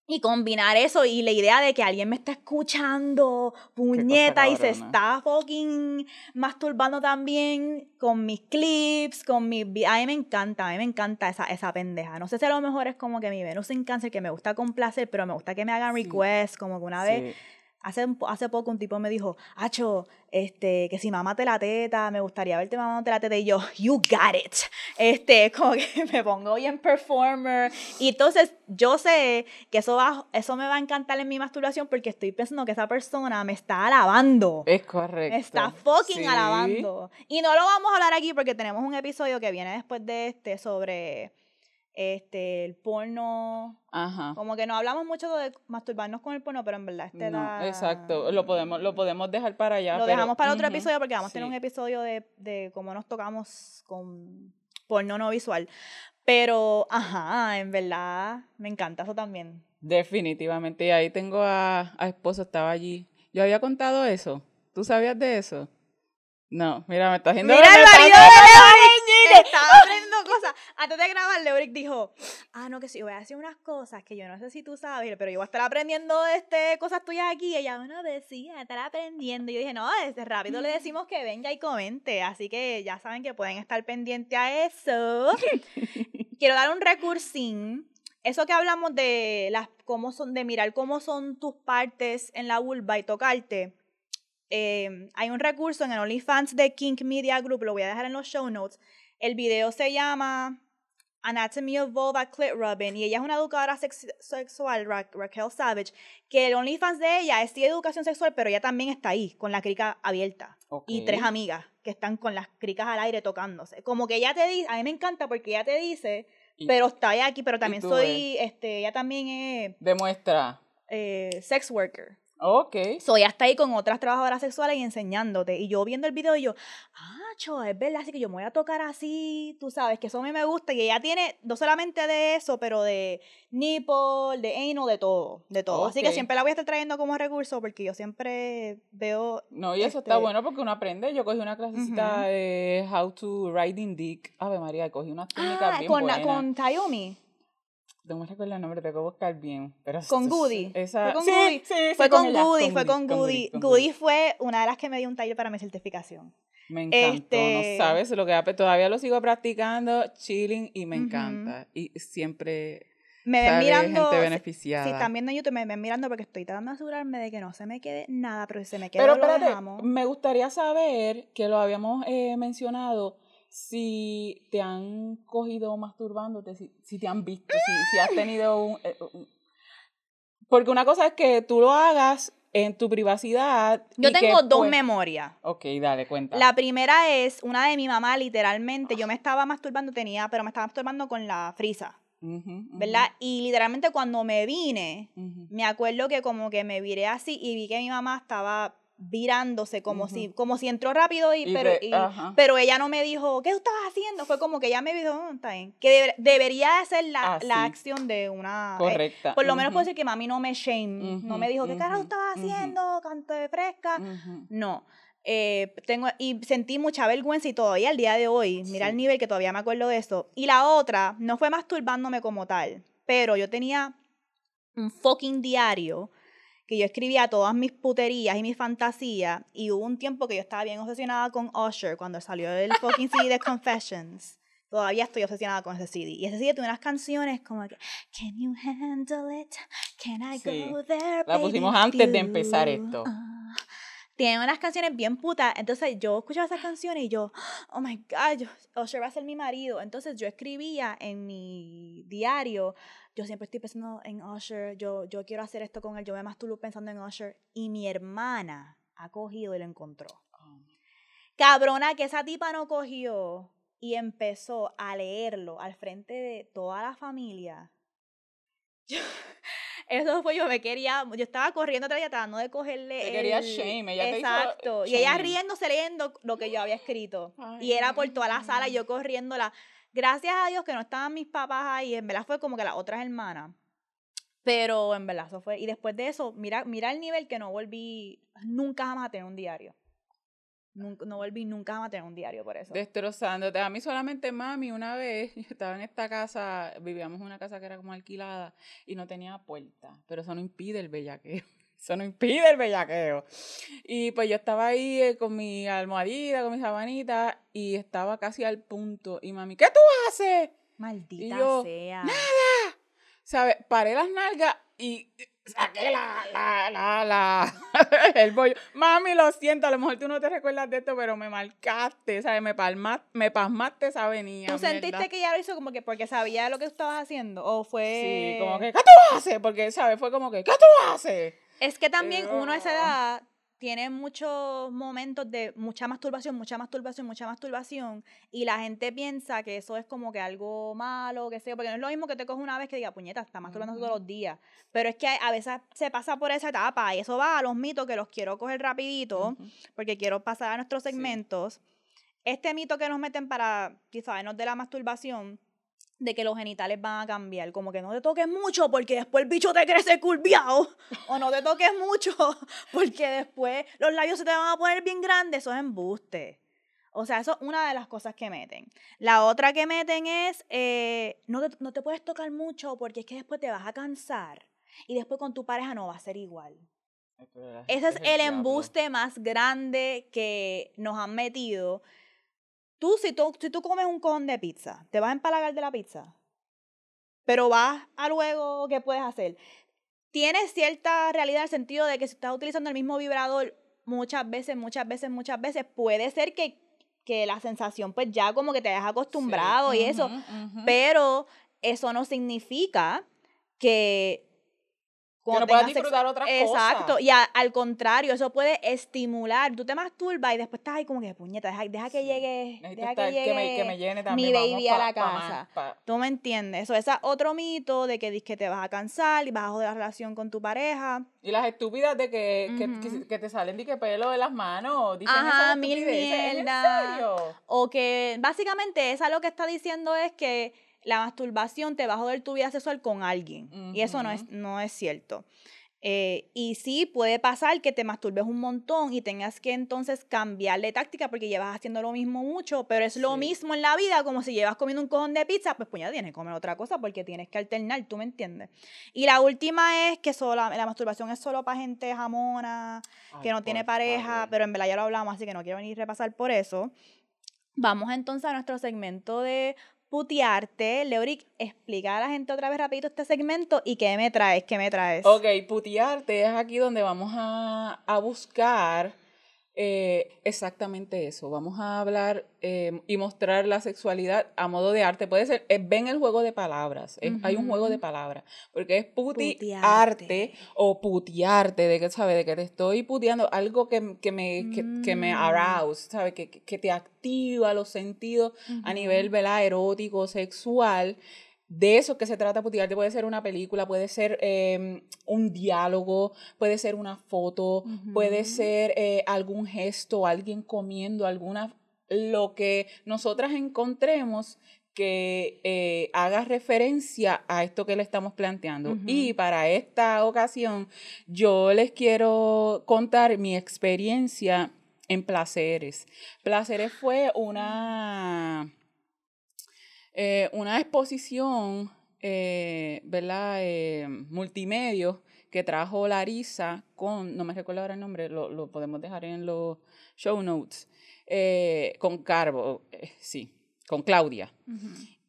y combinar eso y la idea de que alguien me está escuchando, puñeta, y se está fucking masturbando también con mis clips, con mis... A mí me encanta, a mí me encanta esa, esa pendeja. No sé si a lo mejor es como que mi Venus en cáncer, que me gusta complacer, pero me gusta que me hagan Sí. requests, como que una vez... Hace, hace poco un tipo me dijo, Acho, este, que si mamate la teta, me gustaría verte mamándote la teta. Y yo, you got it. Este, como que me pongo bien performer. Y entonces yo sé que eso, va, eso me va a encantar en mi masturbación porque estoy pensando que esa persona me está alabando. Es correcto. Me está fucking Sí. alabando. Y no lo vamos a hablar aquí porque tenemos un episodio que viene después de este sobre este el porno. Ajá. Como que no hablamos mucho de masturbarnos con el porno, pero en verdad este No, da- exacto. Lo podemos, lo podemos dejar para allá. Lo pero- dejamos para otro Ujú. episodio porque vamos a tener Sí. un episodio de, de cómo nos tocamos con porno no visual. Pero, ajá, en verdad, me encanta eso también. Definitivamente. Y ahí tengo a, a esposo, estaba allí. Yo había contado eso. ¿Tú sabías de eso? No, mira, me está haciendo. Mira el marido de Leoric. Estaba aprendiendo cosas. Antes de grabar, Leoric dijo, ah, no, que sí, voy a decir unas cosas que yo no sé si tú sabes, pero yo voy a estar aprendiendo este, cosas tuyas aquí. Y ella, bueno, decía, estar aprendiendo. Y yo dije, no, desde rápido le decimos que venga y comente. Así que ya saben que pueden estar pendientes a eso. Quiero dar un recursín. Eso que hablamos de las cómo son, de mirar cómo son tus partes en la vulva y tocarte. eh, hay un recurso en el OnlyFans de Kink Media Group, lo voy a dejar en los show notes. El video se llama Anatomy of Vulva Clit Rubbing y ella es una educadora sex- sexual, Ra- Raquel Savage, que el OnlyFans de ella es sí educación sexual, pero ella también está ahí con la crica abierta y Ok. tres amigas que están con las cricas al aire tocándose. Como que ella te dice, a mí me encanta porque ella te dice, Y- pero está ahí aquí, pero también soy, este, ella también es Demuestra. eh, sex worker. Ok. So, ella está ahí con otras trabajadoras sexuales y enseñándote. Y yo viendo el video y yo, ah, cho, es verdad, así que yo me voy a tocar así, tú sabes, que eso a mí me gusta. Y ella tiene, no solamente de eso, pero de nipple, de anal, de todo, de todo. Así que siempre la voy a estar trayendo como recurso porque yo siempre veo... No, y eso está Este- bueno porque uno aprende. Yo cogí una clasecita de How to Riding Dick. Ave María, cogí unas técnicas Ah, bien con, buenas. con Tayomi. No me recuerdo el nombre, tengo que buscar bien. Pero Con Goody. Esa... Fue con sí, Goody. sí, sí, Fue con ella, Goody, fue con Goody. con Goody fue una de las que me dio un taller para mi certificación. Me encantó, Este- no sabes lo que. Todavía lo sigo practicando, chilling, y me encanta. Y siempre Me ven mirando... gente beneficiada. Si están viendo en YouTube, me ven mirando porque estoy tratando de asegurarme de que no se me quede nada, pero si se me queda Pero lo espérate, dejamos. me gustaría saber, que lo habíamos eh, mencionado, si te han cogido masturbándote, si, si te han visto, si, si has tenido un, eh, un- Porque una cosa es que tú lo hagas en tu privacidad. Yo y que, tengo dos pues- memorias. Ok, dale, cuenta. La primera es una de mi mamá, literalmente. Yo me estaba masturbando, tenía, pero me estaba masturbando con la frisa, ¿verdad? Y literalmente cuando me vine, me acuerdo que como que me viré así y vi que mi mamá estaba virándose como si como si entró rápido y, Y pero y- pero ella no me dijo qué estabas haciendo fue como que ella me dijo "Oh, está bien que debe- debería de ser la, la acción de una eh, Correcta. por lo menos ujú, puedo decir que mami no me shame no me dijo qué carajo estabas haciendo canto de fresca no. Eh, tengo y sentí mucha vergüenza y todavía al día de hoy mira el nivel que todavía me acuerdo de eso. Y la otra no fue masturbándome como tal pero yo tenía un fucking diario que yo escribía todas mis puterías y mis fantasías y hubo un tiempo que yo estaba bien obsesionada con Usher cuando salió el fucking CD de Confessions. Todavía estoy obsesionada con ese CD. Y ese CD tiene unas canciones como que Can you handle it? Can I Sí. go there? La baby, pusimos with antes de empezar you?" esto. Ah. Tiene unas canciones bien putas. Entonces yo escuchaba esas canciones y yo, oh my God, Usher va a ser mi marido. Entonces yo escribía en mi diario, yo siempre estoy pensando en Usher, yo, yo quiero hacer esto con él, yo me masturbo pensando en Usher. Y mi hermana ha cogido y lo encontró. Cabrona, que esa tipa no cogió y empezó a leerlo al frente de toda la familia. Yo- Eso fue yo, me quería, yo estaba corriendo atrás tratando de cogerle. Te quería el- shame, ella te hizo Exacto. y ella riéndose leyendo lo que yo había escrito. Ay, y era por toda la sala y yo corriéndola. Gracias a Dios que no estaban mis papás ahí, en verdad fue como que las otras hermanas. Pero en verdad eso fue. Y después de eso, mira, mira el nivel que no volví nunca jamás a tener un diario. Nunca, no volví nunca jamás a tener un diario por eso. Destrozándote. A mí solamente mami una vez, yo estaba en esta casa, vivíamos en una casa que era como alquilada y no tenía puerta, pero eso no impide el bellaqueo. Eso no impide el bellaqueo. Y pues yo estaba ahí eh, con mi almohadita, con mi sabanita y estaba casi al punto. Y mami, ¿qué tú haces? Maldita yo, sea. ¿Sabes? Paré las nalgas y saqué la, la, la, la, el bollo. Mami, lo siento, a lo mejor tú no te recuerdas de esto, pero me marcaste, ¿sabes? Me, palmaste, me pasmaste esa avenida. ¿Tú sentiste que ella lo hizo como que porque sabía lo que estabas haciendo? ¿O fue.? Sí, como que, ¿qué tú haces? Porque, ¿sabes? Fue como que, ¿qué tú haces? Es que también Pero- uno a esa edad tiene muchos momentos de mucha masturbación, mucha masturbación, mucha masturbación, y la gente piensa que eso es como que algo malo, que sé porque no es lo mismo que te coges una vez que diga, puñeta, está masturbando todos los días. Pero es que a veces se pasa por esa etapa, y eso va a los mitos que los quiero coger rapidito, Ujú. porque quiero pasar a nuestros Sí. segmentos. Este mito que nos meten para, quizás, de la masturbación, de que los genitales van a cambiar, como que no te toques mucho porque después el bicho te crece curviado, o no te toques mucho porque después los labios se te van a poner bien grandes, eso es embuste. O sea, eso es una de las cosas que meten. La otra que meten es, eh, no, te, no te puedes tocar mucho porque es que después te vas a cansar y después con tu pareja no va a ser igual. Ese es el embuste más grande que nos han metido. Tú si, tú, si tú comes un cojón de pizza, te vas a empalagar de la pizza. Pero vas a luego, ¿qué puedes hacer? Tiene cierta realidad en el sentido de que si estás utilizando el mismo vibrador muchas veces, muchas veces, muchas veces, puede ser que, que la sensación pues ya como que te hayas acostumbrado y eso. Pero eso no significa que... Cuando no disfrutar otras Exacto, cosas. y a- al contrario, eso puede estimular. Tú te masturbas y después estás ahí como que, puñeta, deja, deja que Sí. llegue, deja estar- que llegue que, me, que me llene también. mi vamos baby a la pa más, casa. pa- ¿Tú me entiendes? Eso, es otro mito de que, que te vas a cansar y vas a joder la relación con tu pareja. Y las estúpidas de que, que, que, que te salen de que pelo de las manos. Dicen Ajá, mil estupideces. ¿En mierda. serio? O que básicamente esa lo que está diciendo es que la masturbación te va a joder tu vida sexual con alguien. Y eso no es, no es cierto. Eh, y sí puede pasar que te masturbes un montón y tengas que entonces cambiarle táctica porque llevas haciendo lo mismo mucho, pero es lo Sí. mismo en la vida, como si llevas comiendo un cojón de pizza, pues pues ya tienes que comer otra cosa porque tienes que alternar, ¿tú me entiendes? Y la última es que solo, la masturbación es solo para gente jamona, que no tiene pareja, favor. pero en verdad ya lo hablamos, así que no quiero venir a repasar por eso. Vamos entonces a nuestro segmento de putearte. Leoric, explica a la gente otra vez rapidito este segmento y qué me traes, qué me traes. Ok, putearte es aquí donde vamos a, a buscar eh, exactamente eso. Vamos a hablar eh, y mostrar la sexualidad a modo de arte. Puede ser, eh, ven el juego de palabras. Hay un juego de palabras. Porque es putearte Putearte. o putearte, de que, ¿sabes? De que te estoy puteando, algo que, que me, que, que me Mm. arouse, ¿sabes? Que, que- que te activa los sentidos a nivel, ¿verdad? Erótico, sexual. De eso que se trata putearte. Puede ser una película, puede ser eh, un diálogo, puede ser una foto, puede ser eh, algún gesto, alguien comiendo, alguna lo que nosotras encontremos que eh, haga referencia a esto que le estamos planteando. Y para esta ocasión, yo les quiero contar mi experiencia en Placeres. Placeres fue una, eh, una exposición, eh, ¿verdad? Eh, multimedios que trajo Larisa con, no me recuerdo ahora el nombre, lo, lo podemos dejar en los show notes, eh, con Carbo, sí, con Claudia.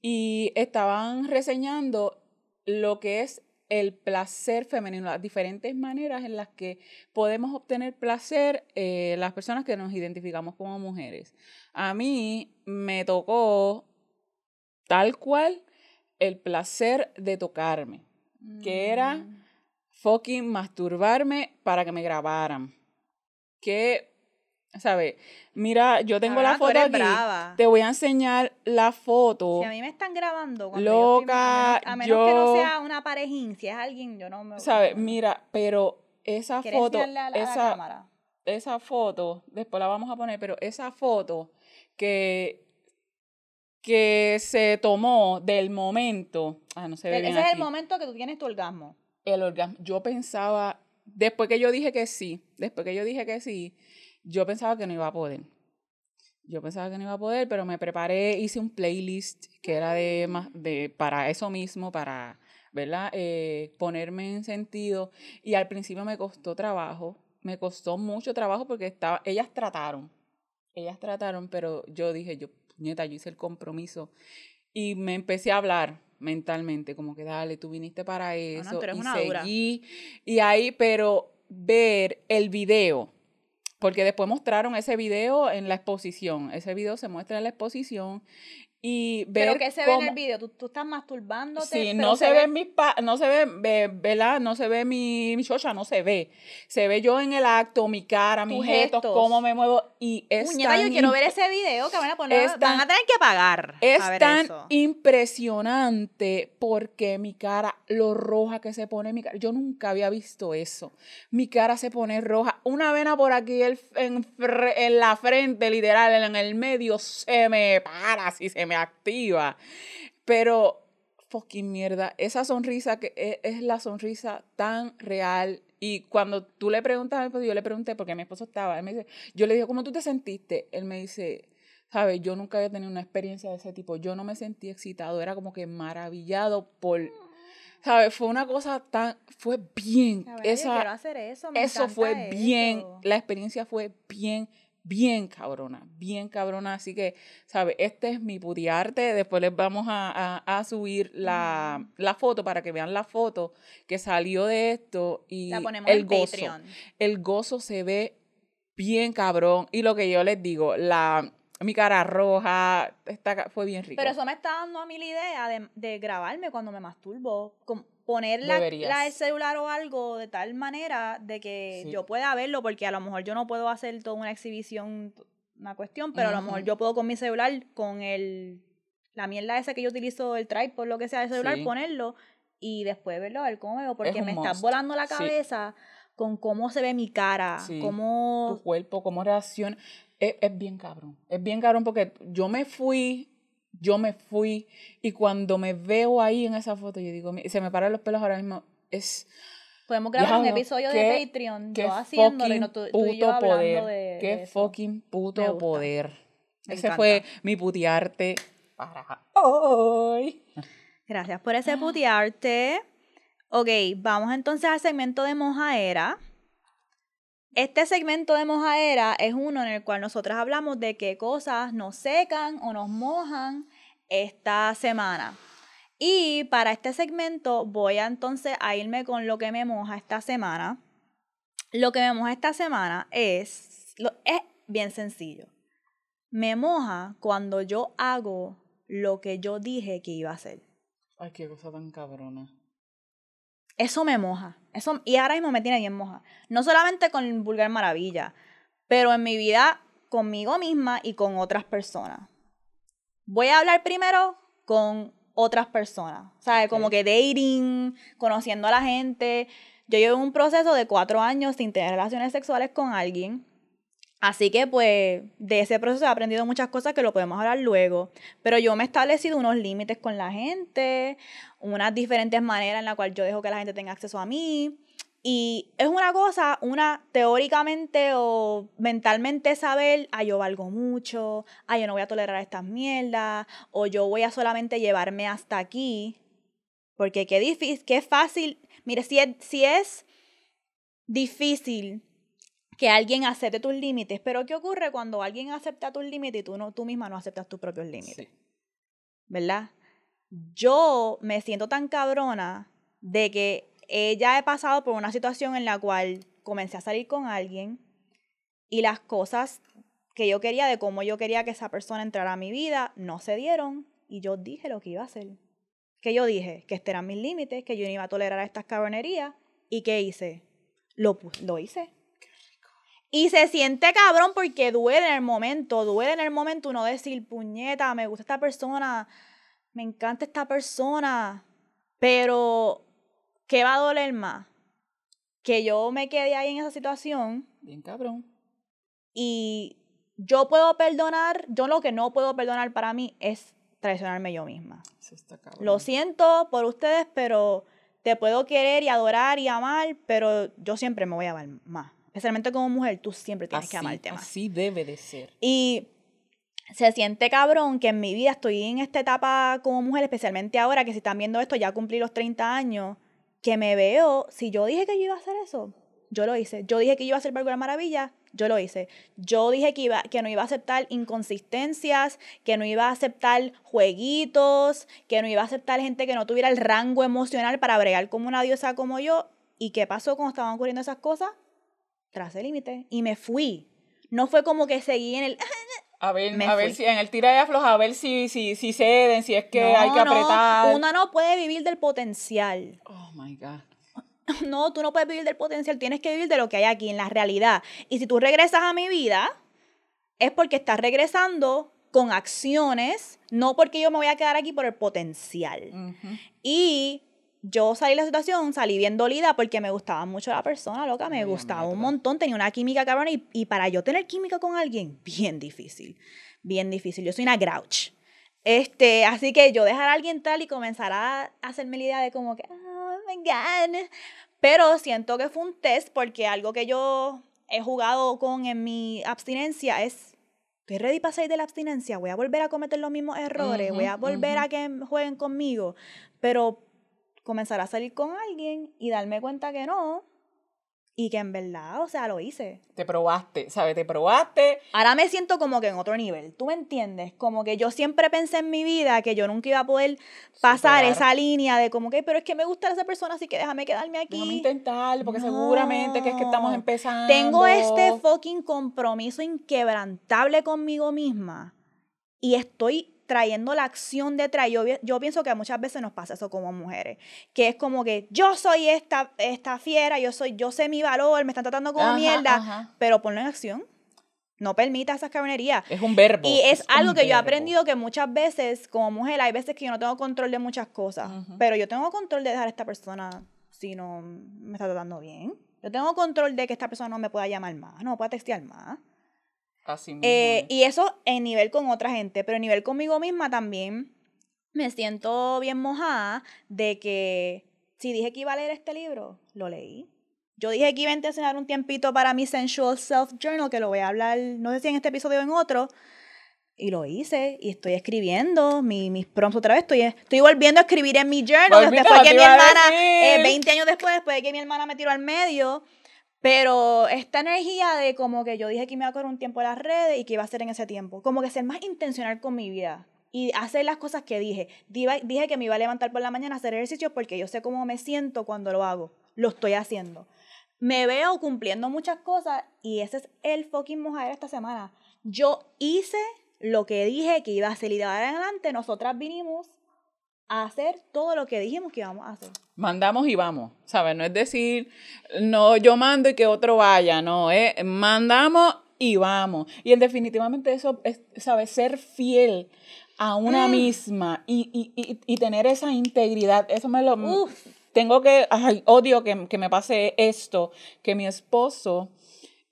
Y estaban reseñando lo que es el placer femenino, las diferentes maneras en las que podemos obtener placer eh, las personas que nos identificamos como mujeres. A mí me tocó tal cual el placer de tocarme, que era Mm. fucking masturbarme para que me grabaran. Que ¿sabes? Mira, yo tengo la foto aquí. brava. Te voy a enseñar la foto. Si a mí me están grabando, cuando yo estoy- Loca, a menos, menos que no yo- sea una parejín, si es alguien, yo no me. ¿Sabes? Mira, pero esa ¿Quieres foto, a la, a la esa, cámara? esa foto, después la vamos a poner, pero esa foto que, que se tomó del momento, ah, no se ve Ese bien es el momento que tú tienes tu orgasmo. el orgasmo. Yo pensaba, después que yo dije que sí, después que yo dije que sí, yo pensaba que no iba a poder. Yo pensaba que no iba a poder, pero me preparé, hice un playlist que era de, de para eso mismo, para, ¿verdad? Eh, ponerme en sentido. Y al principio me costó trabajo, me costó mucho trabajo porque estaba, ellas trataron, ellas trataron, pero yo dije, yo, puñeta, yo hice el compromiso. Y me empecé a hablar mentalmente, como que dale, tú viniste para eso. tú eres y una dura. seguí. Y ahí, pero ver el video, porque después mostraron ese video en la exposición. Ese video se muestra en la exposición. Y ver Pero que se ve en cómo- el video, tú, tú estás masturbándote. Sí, no se, ve mis pa no se ve, ve- ¿verdad? No se ve mi, mi chocha, no se ve. Se ve yo en el acto, mi cara, mis gestos, gestos. cómo me muevo. Y es Puñeta, yo tan quiero ver ese video, que van a poner, es van tan- a tener que pagar. Es a ver tan eso. impresionante porque mi cara, lo roja que se pone mi cara. Yo nunca había visto eso. Mi cara se pone roja. Una vena por aquí el- en, en la frente, literal, en el medio, se me para, así se me activa. Pero, fucking mierda, esa sonrisa que e- es, la sonrisa tan real. Y cuando tú le preguntas a mi esposo, yo le pregunté, porque mi esposo estaba, él me dice, yo le dije, ¿cómo tú te sentiste? Él me dice, ¿sabes? Yo nunca había tenido una experiencia de ese tipo. Yo no me sentí excitado, era como que maravillado por, ¿sabes? Fue una cosa tan, fue bien. Yo esa, quiero hacer eso, me eso encanta fue bien, la experiencia fue bien, bien cabrona, bien cabrona. Así que, ¿sabes? Este es mi pudiarte. Después les vamos a, a- a subir la, la foto para que vean la foto que salió de esto y La ponemos el en gozo. Patreon. El gozo se ve bien cabrón. Y lo que yo les digo, la, mi cara roja, esta, fue bien rico. Pero eso me está dando a mí la idea de, de grabarme cuando me masturbo. Poner la, la- el celular o algo de tal manera de que Sí. yo pueda verlo, porque a lo mejor yo no puedo hacer toda una exhibición, una cuestión, pero a lo mejor yo puedo con mi celular, con el la mierda esa que yo utilizo, el tripod, lo que sea del celular, Sí. ponerlo y después verlo a ver cómo veo, porque me está volando la Sí. cabeza con cómo se ve mi cara, cómo... tu cuerpo, cómo reacciona. Es, es bien cabrón. Es bien cabrón porque yo me fui, yo me fui y cuando me veo ahí en esa foto, yo digo, se me paran los pelos ahora mismo. Es Podemos grabar un episodio qué- de Patreon, qué yo haciéndolo y fucking no, tú, tú y yo hablando poder. de, qué de fucking puto poder. Me Ese encanta. fue mi putearte para hoy. Gracias por ese putearte. Ok, vamos entonces al segmento de mojaera. Este segmento de mojaera es uno en el cual nosotras hablamos de qué cosas nos secan o nos mojan esta semana. Y para este segmento voy a entonces a irme con lo que me moja esta semana. Lo que me moja esta semana es, es bien sencillo. Me moja cuando yo hago lo que yo dije que iba a hacer. Ay, qué cosa tan cabrona. Eso me moja. Eso, y ahora mismo me tiene bien moja. No solamente con Vulgar Maravilla, pero en mi vida conmigo misma y con otras personas. Voy a hablar primero con otras personas. ¿Sabes? Como Ok. que dating, conociendo a la gente. Yo llevo un proceso de cuatro años sin tener relaciones sexuales con alguien. Así que pues de ese proceso he aprendido muchas cosas que lo podemos hablar luego. Pero yo me he establecido unos límites con la gente, unas diferentes maneras en las cuales yo dejo que la gente tenga acceso a mí. Y es una cosa, una teóricamente o mentalmente saber, ah, yo valgo mucho, ah, yo no voy a tolerar estas mierdas, o yo voy a solamente llevarme hasta aquí. Porque qué difícil, qué fácil. Mire, si es, si es difícil que alguien acepte tus límites, pero ¿qué ocurre cuando alguien acepta tus límites y tú, no, tú misma no aceptas tus propios límites? Sí. ¿verdad? Yo me siento tan cabrona de que ella he pasado por una situación en la cual comencé a salir con alguien y las cosas que yo quería, de cómo yo quería que esa persona entrara a mi vida, no se dieron y yo dije lo que iba a hacer. Que yo dije que estos eran mis límites, que yo no iba a tolerar estas cabronerías y ¿qué hice? Lo, lo hice. Y se siente cabrón porque duele en el momento, duele en el momento uno decir, puñeta, me gusta esta persona, me encanta esta persona, pero ¿qué va a doler más? Que yo me quede ahí en esa situación. Bien cabrón. Y yo puedo perdonar, yo lo que no puedo perdonar para mí es traicionarme yo misma. Eso está cabrón. Lo siento por ustedes, pero te puedo querer y adorar y amar, pero yo siempre me voy a amar más. Especialmente como mujer, tú siempre tienes que Así- amarte más. Así debe de ser. Y se siente cabrón que en mi vida estoy en esta etapa como mujer, especialmente ahora que si están viendo esto, ya cumplí los 30 años, que me veo, si yo dije que yo iba a hacer eso, yo lo hice. Yo dije que yo iba a hacer Bárbara Maravilla, yo lo hice. Yo dije que, iba, que no iba a aceptar inconsistencias, que no iba a aceptar jueguitos, que no iba a aceptar gente que no tuviera el rango emocional para bregar como una diosa como yo. ¿Y qué pasó cuando estaban ocurriendo esas cosas? Tras el límite. Y me fui. No fue como que seguí en el... A ver, Me a ver si en el tira y afloja, a ver si, si, si ceden, si es que hay que no, apretar. Una no puede vivir del potencial. Oh my God. No, tú no puedes vivir del potencial, tienes que vivir de lo que hay aquí, en la realidad. Y si tú regresas a mi vida, es porque estás regresando con acciones, no porque yo me voy a quedar aquí por el potencial. Y yo salí de la situación, salí bien dolida porque me gustaba mucho la persona, loca, me gustaba un montón, tenía una química cabrona y, y para yo tener química con alguien, bien difícil, bien difícil. Yo soy una grouch. Este, así que yo dejar a alguien tal y comenzar a hacerme la idea de como que, oh my God. Pero siento que fue un test porque algo que yo he jugado con en mi abstinencia es, estoy ready para salir de la abstinencia, voy a volver a cometer los mismos errores, voy a volver a que jueguen conmigo, pero comenzar a salir con alguien y darme cuenta que no y que en verdad, o sea, lo hice. Te probaste, ¿sabes? Te probaste. Ahora me siento como que en otro nivel, ¿tú me entiendes? Como que yo siempre pensé en mi vida que yo nunca iba a poder pasar Superar. esa línea de como que, pero es que me gusta esa persona, así que déjame quedarme aquí. Déjame intentarlo, porque No. seguramente que es que estamos empezando. Tengo este fucking compromiso inquebrantable conmigo misma y estoy trayendo la acción detrás. Yo, yo pienso que muchas veces nos pasa eso como mujeres, que es como que yo soy esta, esta fiera, yo soy, yo sé mi valor, me están tratando como Ajá, mierda, ajá. pero ponlo en acción. No permita esas cabronerías. Es un verbo. Y es, algo un que yo he verbo. aprendido que muchas veces, como mujer, hay veces que yo no tengo control de muchas cosas, Ujú. pero yo tengo control de dejar a esta persona si no me está tratando bien. Yo tengo control de que esta persona no me pueda llamar más, no me pueda textear más. Así mismo. Eh, y eso en nivel con otra gente, pero en nivel conmigo misma también me siento bien mojada de que si dije que iba a leer este libro, lo leí. Yo dije que iba a intencionar un tiempito para mi Sensual Self Journal, que lo voy a hablar, no sé si en este episodio o en otro, y lo hice, y estoy escribiendo mi- mis prompts otra vez, estoy, estoy volviendo a escribir en mi journal, después que mi hermana, eh, 20 años después, después de que mi hermana me tiró al medio, pero esta energía de como que yo dije que me iba a coger un tiempo en las redes y que iba a hacer en ese tiempo. Como que ser más intencional con mi vida y hacer las cosas que dije. Dije que me iba a levantar por la mañana a hacer ejercicio porque yo sé cómo me siento cuando lo hago. Lo estoy haciendo. Me veo cumpliendo muchas cosas y ese es el fucking mojadera esta semana. Yo hice lo que dije que iba a y de adelante nosotras vinimos a hacer todo lo que dijimos que íbamos a hacer. Mandamos y vamos, ¿sabes? No es decir, no, yo mando y que otro vaya, no, es mandamos y vamos. Y en definitivamente eso es, ¿sabes? Ser fiel a una Mm. misma y, y, y, y tener esa integridad, eso me lo... Uf. Tengo que, ay, odio que, que me pase esto, que mi esposo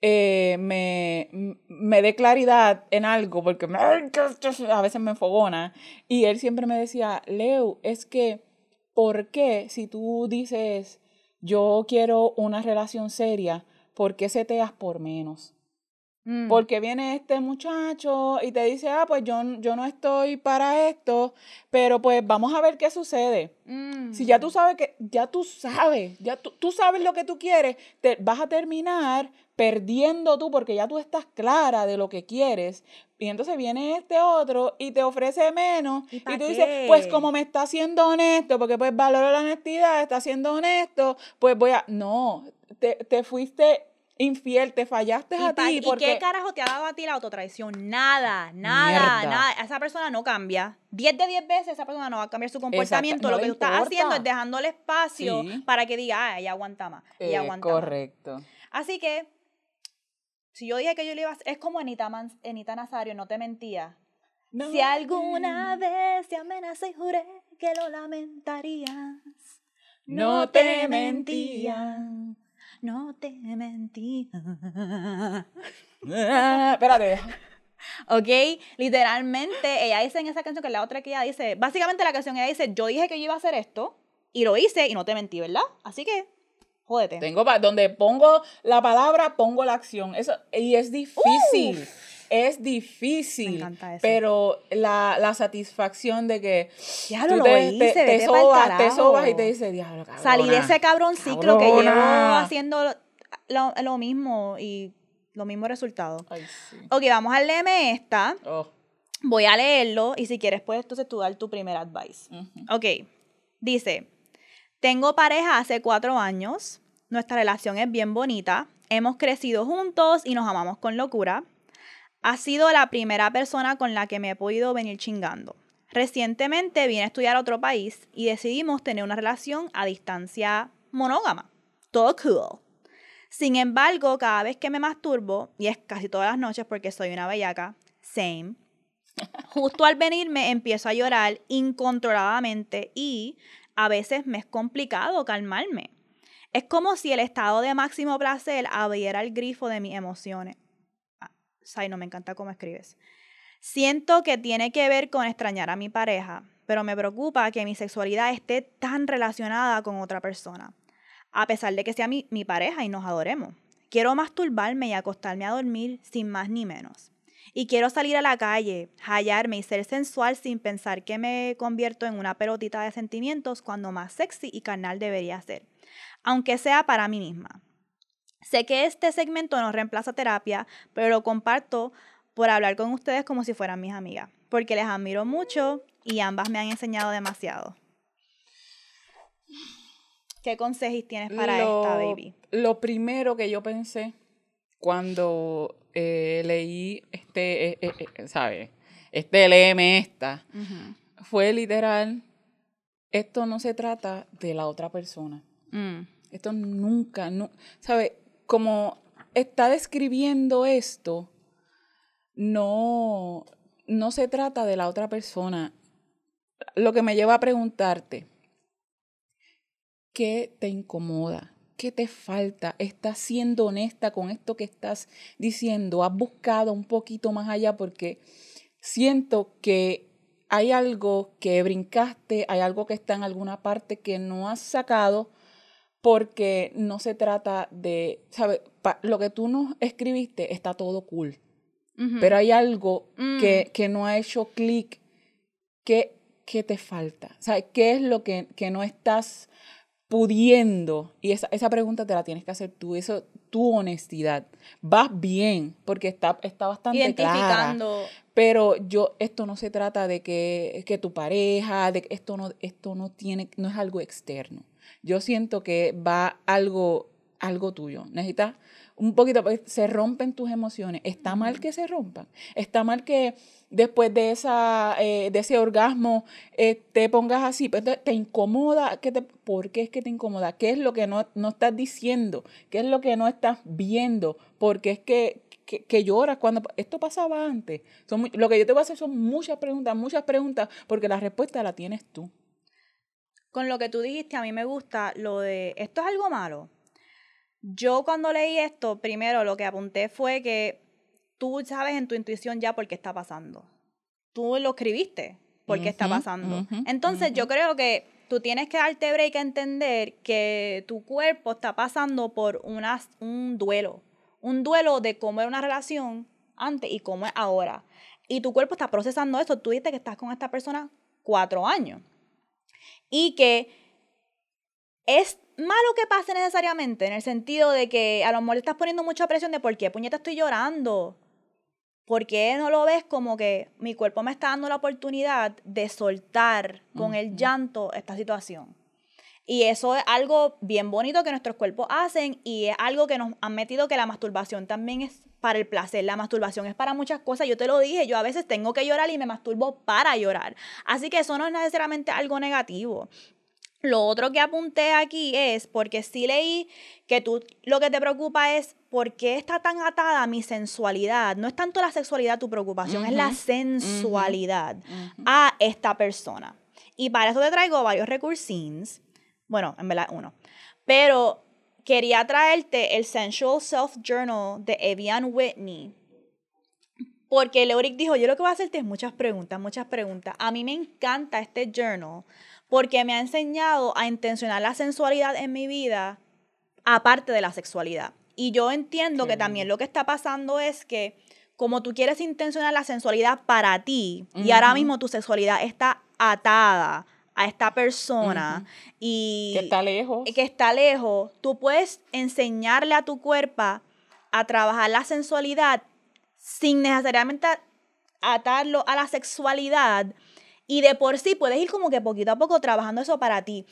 eh, me, me dé claridad en algo, porque me- a veces me enfogona. Y él siempre me decía, Leo, es que, ¿por qué si tú dices, yo quiero una relación seria, ¿por qué seteas por menos? Mm. Porque viene este muchacho y te dice, ah, pues yo, yo no estoy para esto, pero pues vamos a ver qué sucede. Mm. Si ya tú sabes que, ya tú sabes, ya tú, tú sabes lo que tú quieres, te, vas a terminar perdiendo tú porque ya tú estás clara de lo que quieres. Y entonces viene este otro y te ofrece menos. ¿Y tú dices, pues como me está siendo honesto, porque pues valoro la honestidad, está siendo honesto, pues voy a... No, te, te fuiste infiel, te fallaste ¿Y, a ti. ¿y porque... qué carajo te ha dado a ti la autotraición? Nada, nada, Mierda. nada. Esa persona no cambia. 10 de 10 veces esa persona no va a cambiar su comportamiento. no Lo que tú estás haciendo es dejándole espacio Sí. para que diga, ah, ella aguanta más. Ella Eh, aguanta más. correcto. Así que, Si yo dije que yo le iba a es como Anita, Man- Anita Nazario, no te mentía. No. Si alguna vez te amenacé y juré que lo lamentarías. No te mentía. No te mentía. Ah, espérate. Ok, literalmente ella dice en esa canción que es la otra que ella dice, básicamente la canción ella dice, yo dije que yo iba a hacer esto y lo hice y no te mentí, ¿verdad? Así que, jódete. Tengo donde pongo la palabra, pongo la acción. Eso, y es difícil. Es difícil. Me encanta eso. Pero la, la satisfacción de que Diablo, tú lo te, hice, te, sobas, te sobas y te dice, diablo, cabrona. Salí de ese cabrón ciclo que llevo Cabrona". haciendo lo, lo mismo y los mismos resultados. Ay, sí. Ok, vamos a leerme esta. Oh, Voy a leerlo y si quieres puedes entonces tú dar tu primer advice. ujú. Ok, dice, tengo pareja hace cuatro años, nuestra relación es bien bonita, hemos crecido juntos y nos amamos con locura. Ha sido la primera persona con la que me he podido venir chingando. Recientemente vine a estudiar a otro país y decidimos tener una relación a distancia monógama. Todo cool. Sin embargo, cada vez que me masturbo, y es casi todas las noches porque soy una bellaca, same, justo al venirme empiezo a llorar incontroladamente y a veces me es complicado calmarme. Es como si el estado de máximo placer abriera el grifo de mis emociones. Ah, Sai, no me encanta cómo escribes. Siento que tiene que ver con extrañar a mi pareja, pero me preocupa que mi sexualidad esté tan relacionada con otra persona, a pesar de que sea mi, mi pareja y nos adoremos. Quiero masturbarme y acostarme a dormir sin más ni menos. Y quiero salir a la calle, hallarme y ser sensual sin pensar que me convierto en una pelotita de sentimientos cuando más sexy y carnal debería ser, aunque sea para mí misma. Sé que este segmento no reemplaza terapia, pero lo comparto por hablar con ustedes como si fueran mis amigas, porque les admiro mucho y ambas me han enseñado demasiado. ¿Qué consejos tienes para lo, esta, baby? Lo primero que yo pensé cuando eh, leí este, eh, eh, eh, ¿sabes? Este léeme esta, fue literal, esto no se trata de la otra persona. Mm. Esto nunca, no, ¿sabes? Como está describiendo esto, no, no se trata de la otra persona. Lo que me lleva a preguntarte, ¿qué te incomoda? ¿Qué te falta? ¿Estás siendo honesta con esto que estás diciendo? ¿Has buscado un poquito más allá? Porque siento que hay algo que brincaste, hay algo que está en alguna parte que no has sacado porque no se trata de, ¿sabes? Pa- lo que tú nos escribiste está todo cool, pero hay algo Mm. que, que no ha hecho clic. ¿Qué, ¿Qué te falta? ¿Sabes? ¿Qué es lo que, que no estás pudiendo? Y esa, esa pregunta te la tienes que hacer tú, eso, tu honestidad. Vas bien, porque está, está bastante clara. Identificando. Pero yo, esto no se trata de que, que tu pareja, de que esto no, esto no tiene, no es algo externo. Yo siento que va algo, algo tuyo. Necesitas un poquito, pues, se rompen tus emociones. Está mal que se rompan. Está mal que después de esa, eh, de ese orgasmo eh, te pongas así. Pues, te, incomoda. ¿Qué te, ¿Por qué es que te incomoda? ¿Qué es lo que no, no estás diciendo? ¿Qué es lo que no estás viendo? Porque es que, que, que lloras cuando esto pasaba antes. Son, lo que yo te voy a hacer son muchas preguntas, muchas preguntas, porque la respuesta la tienes tú. Con lo que tú dijiste, a mí me gusta lo de, ¿esto es algo malo? Yo cuando leí esto, primero lo que apunté fue que tú sabes en tu intuición ya por qué está pasando. Tú lo escribiste por qué está pasando. Entonces yo creo que tú tienes que darte break a entender que tu cuerpo está pasando por un duelo. Un duelo de cómo era una relación antes y cómo es ahora. Y tu cuerpo está procesando eso. Tú dijiste que estás con esta persona cuatro años. Y que es malo que pase necesariamente, en el sentido de que a lo mejor le estás poniendo mucha presión de por qué puñeta estoy llorando. ¿Por qué no lo ves como que mi cuerpo me está dando la oportunidad de soltar con el llanto esta situación? Y eso es algo bien bonito que nuestros cuerpos hacen y es algo que nos han metido que la masturbación también es para el placer. La masturbación es para muchas cosas. Yo te lo dije, yo a veces tengo que llorar y me masturbo para llorar. Así que eso no es necesariamente algo negativo. Lo otro que apunté aquí es, porque sí leí que tú lo que te preocupa es por qué está tan atada mi sensualidad. No es tanto la sexualidad tu preocupación, es la sensualidad a esta persona. Y para eso te traigo varios recursins. Bueno, en verdad uno. Pero quería traerte el Sensual Self Journal de Evian Whitney. Porque Leoric dijo, yo lo que voy a hacerte es muchas preguntas, muchas preguntas. A mí me encanta este journal porque me ha enseñado a intencionar la sensualidad en mi vida aparte de la sexualidad. Y yo entiendo que también lo que está pasando es que como tú quieres intencionar la sensualidad para ti y ahora mismo tu sexualidad está atada a esta persona y que está lejos. Que está lejos, tú puedes enseñarle a tu cuerpo a trabajar la sensualidad sin necesariamente atarlo a la sexualidad y de por sí puedes ir como que poquito a poco trabajando eso para ti.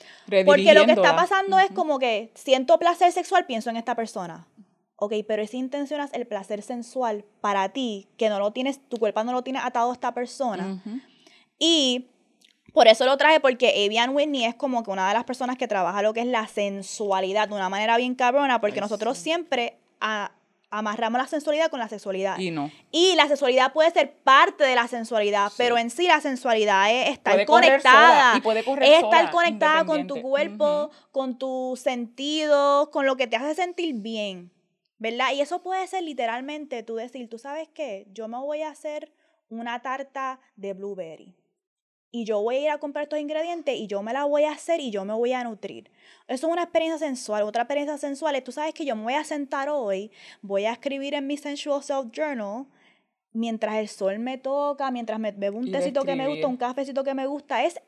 Porque lo que está pasando es como que siento placer sexual, pienso en esta persona. Ok, pero si intencionas el placer sensual para ti, que no lo tienes, tu cuerpo no lo tiene atado a esta persona. Y por eso lo traje, porque Evian Whitney es como que una de las personas que trabaja lo que es la sensualidad de una manera bien cabrona, porque nosotros siempre a, amarramos la sensualidad con la sexualidad. Y no. Y la sensualidad puede ser parte de la sensualidad, pero en sí la sensualidad es estar conectada. Y puede correr es estar conectada con tu cuerpo, con tus sentidos, con lo que te hace sentir bien. ¿Verdad? Y eso puede ser literalmente tú decir, tú sabes qué, yo me voy a hacer una tarta de blueberry y yo voy a ir a comprar estos ingredientes y yo me la voy a hacer y yo me voy a nutrir. Eso es una experiencia sensual. Otra experiencia sensual es, tú sabes que yo me voy a sentar hoy, voy a escribir en mi Sensual Self Journal, mientras el sol me toca, mientras me bebo un tecito que me gusta, un cafecito que me gusta, es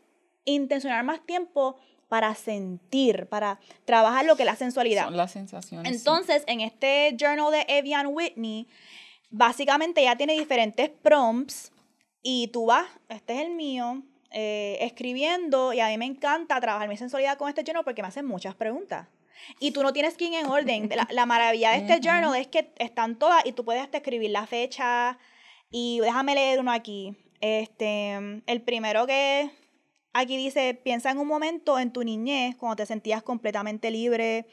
intencionar más tiempo para sentir, para trabajar lo que es la sensualidad. Son las sensaciones. Entonces, en este journal de Evian Whitney, básicamente ya tiene diferentes prompts y tú vas, este es el mío, eh, escribiendo y a mí me encanta trabajar mi sensualidad con este journal porque me hacen muchas preguntas. Y tú no tienes que ir en orden. La, maravilla de este journal es que están todas y tú puedes hasta escribir la fecha. Y déjame leer uno aquí. Este, el primero que aquí dice, piensa en un momento en tu niñez cuando te sentías completamente libre,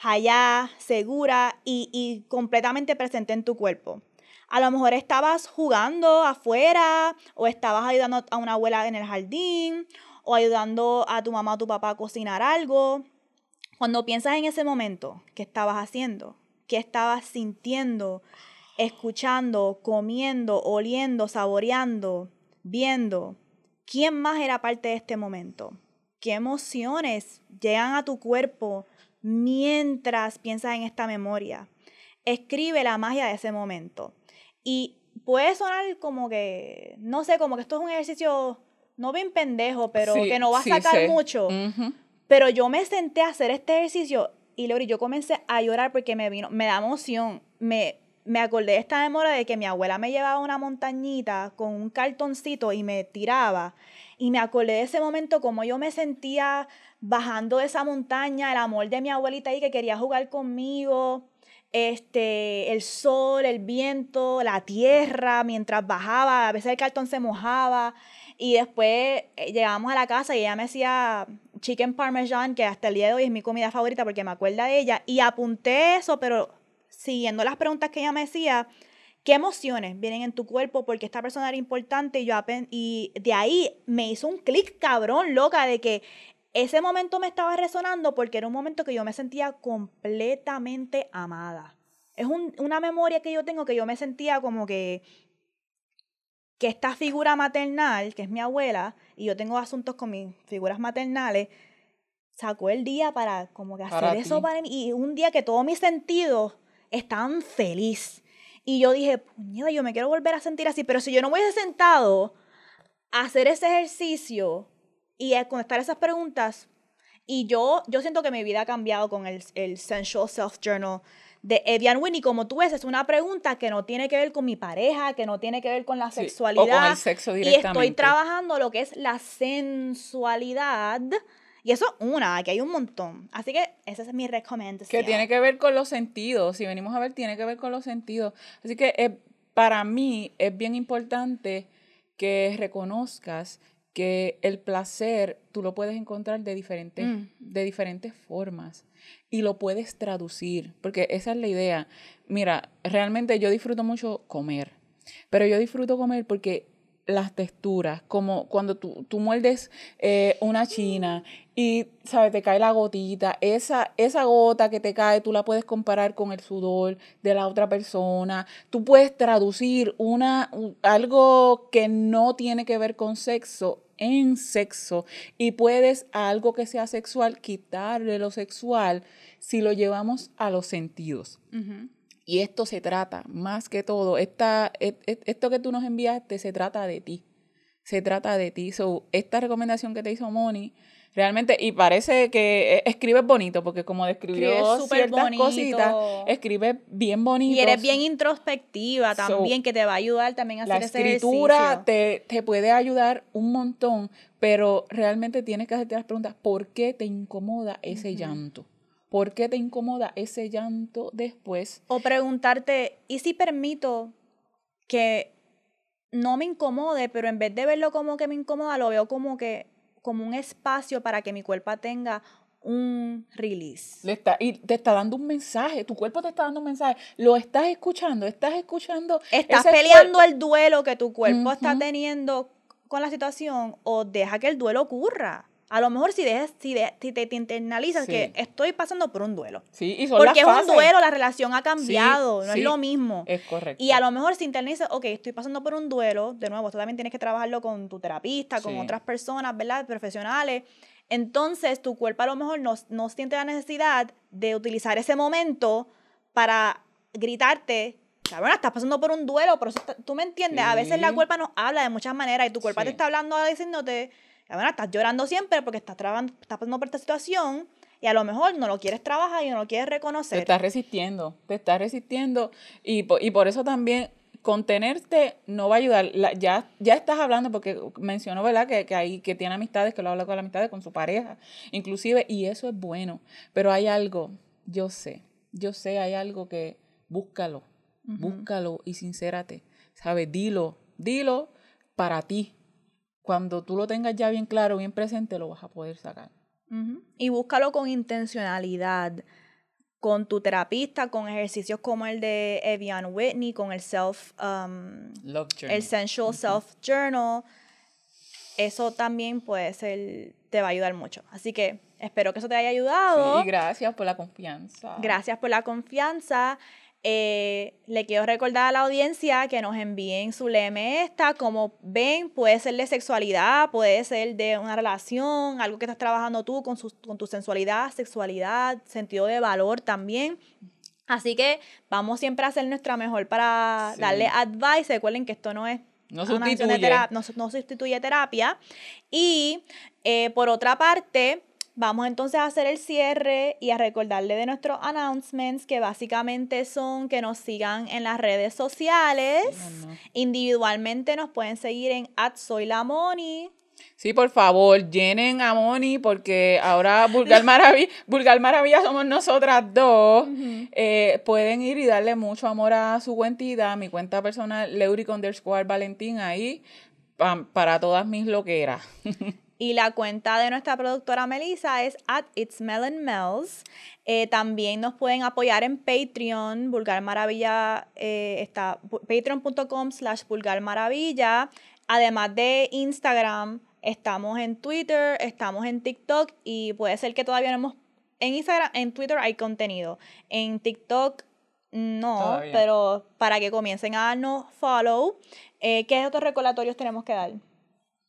allá, segura y, y completamente presente en tu cuerpo. A lo mejor estabas jugando afuera o estabas ayudando a una abuela en el jardín o ayudando a tu mamá o tu papá a cocinar algo. Cuando piensas en ese momento, ¿qué estabas haciendo? ¿Qué estabas sintiendo, escuchando, comiendo, oliendo, saboreando, viendo? ¿Quién más era parte de este momento? ¿Qué emociones llegan a tu cuerpo mientras piensas en esta memoria? Escribe la magia de ese momento. Y puede sonar como que, no sé, como que esto es un ejercicio no bien pendejo, pero que no va a sacar mucho. Pero yo me senté a hacer este ejercicio y Lori, yo comencé a llorar porque me vino, me da emoción. Me, me acordé de esta memoria de que mi abuela me llevaba a una montañita con un cartoncito y me tiraba. Y me acordé de ese momento como yo me sentía bajando de esa montaña, el amor de mi abuelita ahí que quería jugar conmigo este, el sol, el viento, la tierra, mientras bajaba, a veces el cartón se mojaba y después eh, llegábamos a la casa y ella me hacía chicken parmesan, que hasta el día de hoy es mi comida favorita porque me acuerda de ella, y apunté eso, pero siguiendo las preguntas que ella me decía, ¿qué emociones vienen en tu cuerpo? Porque esta persona era importante y yo y de ahí me hizo un clic cabrón, loca, de que ese momento me estaba resonando porque era un momento que yo me sentía completamente amada. Es una memoria que yo tengo que yo me sentía como que, que esta figura maternal, que es mi abuela, y yo tengo asuntos con mis figuras maternales, sacó el día para como que hacer eso para mí. Y un día que todos mis sentidos estaban feliz. Y yo dije, puñada, yo me quiero volver a sentir así. Pero si yo no hubiese sentado a hacer ese ejercicio, y a contestar esas preguntas. Y yo, yo siento que mi vida ha cambiado con el, el Sensual Self Journal de Evian Winnie. Como tú ves, es una pregunta que no tiene que ver con mi pareja, que no tiene que ver con la sexualidad. O con el sexo directamente. Y estoy trabajando lo que es la sensualidad. Y eso una, aquí hay un montón. Así que esa es mi recomendación. Que tiene que ver con los sentidos. Si venimos a ver, tiene que ver con los sentidos. Así que eh, para mí es bien importante que reconozcas que el placer tú lo puedes encontrar de diferentes, Mm. de diferentes formas y lo puedes traducir, porque esa es la idea. Mira, realmente yo disfruto mucho comer, pero yo disfruto comer porque las texturas, como cuando tú, tú muerdes eh, una china y, ¿sabes? Te cae la gotita, esa, esa gota que te cae, tú la puedes comparar con el sudor de la otra persona, tú puedes traducir una, un- algo que no tiene que ver con sexo en sexo y puedes algo que sea sexual quitarle lo sexual si lo llevamos a los sentidos. Y esto se trata, más que todo, esta, et- et- esto que tú nos enviaste se trata de ti. Se trata de ti. So, esta recomendación que te hizo Moni, realmente, y parece que eh, escribes bonito, porque como describió súper ciertas bonito. cositas, escribes bien bonito. Y eres bien introspectiva So, también, que te va a ayudar también a La hacer ese escritura ejercicio. te, te puede ayudar un montón, pero realmente tienes que hacerte las preguntas, ¿por qué te incomoda ese llanto? ¿Por qué te incomoda ese llanto después? O preguntarte, ¿y si permito que no me incomode, pero en vez de verlo como que me incomoda, lo veo como que como un espacio para que mi cuerpo tenga un release? Le está, y te está dando un mensaje, tu cuerpo te está dando un mensaje, lo estás escuchando, estás escuchando. ¿Estás peleando cuerpo. el duelo que tu cuerpo está teniendo con la situación o deja que el duelo ocurra? A lo mejor si, dejas, si, de- si te, te internalizas Sí. que estoy pasando por un duelo. Sí, y son Porque es las un fases. duelo, la relación ha cambiado, no sí. es lo mismo. Es correcto. Y a lo mejor si internalizas, ok, estoy pasando por un duelo, de nuevo, esto también tienes que trabajarlo con tu terapista, con Sí. otras personas, ¿verdad? Profesionales. Entonces, tu cuerpo a lo mejor no, no siente la necesidad de utilizar ese momento para gritarte, cabrón, estás pasando por un duelo, pero tú me entiendes, a veces la Sí. cuerpo nos habla de muchas maneras y tu cuerpo Sí. te está hablando diciéndote, estás llorando siempre porque estás, trabando, estás pasando por esta situación y a lo mejor no lo quieres trabajar y no lo quieres te reconocer. estás resistiendo, te estás resistiendo y, y por eso también contenerte no va a ayudar. La- ya, ya estás hablando, porque mencionó, ¿verdad? Que, que, hay, que tiene amistades, que lo habla con las amistades, con su pareja, inclusive, y eso es bueno. Pero hay algo, yo sé, yo sé, hay algo que búscalo, búscalo y sincérate, ¿sabes? Dilo, dilo para ti. Cuando tú lo tengas ya bien claro, bien presente, lo vas a poder sacar. Ujú. Y búscalo con intencionalidad, con tu terapista, con ejercicios como el de Evian Whitney, con el self, um, Love journey. el sensual self journal. Eso también puede ser, te va a ayudar mucho. Así que espero que eso te haya ayudado. Sí, gracias por la confianza. Gracias por la confianza. Eh, le quiero recordar a la audiencia que nos envíen su leme esta. Como ven, puede ser de sexualidad, puede ser de una relación, algo que estás trabajando tú con, su- con tu sensualidad, sexualidad, sentido de valor también. Así que vamos siempre a hacer nuestra mejor para Sí. darle advice. Recuerden que esto no es No sustituye. terapia- no, no sustituye terapia. Y eh, por otra parte, vamos entonces a hacer el cierre y a recordarle de nuestros announcements que básicamente son que nos sigan en las redes sociales. Individualmente nos pueden seguir en @soylamoni. Sí, por favor, llenen a Moni porque ahora Vulgar Maravilla, Vulgar Maravilla somos nosotras dos. Eh, pueden ir y darle mucho amor a su cuentita, mi cuenta personal, Leuric underscore Valentín, ahí para todas mis loqueras. Y la cuenta de nuestra productora Melissa es at It's Melon Mel's. Eh, también nos pueden apoyar en Patreon. Vulgar Maravilla eh, está patreon.com slash Vulgar Maravilla. Además de Instagram, estamos en Twitter, estamos en TikTok y puede ser que todavía no hemos... En Instagram, en Twitter hay contenido. En TikTok no, Todavía. pero para que comiencen a darnos follow. Eh, ¿Qué otros recordatorios tenemos que dar?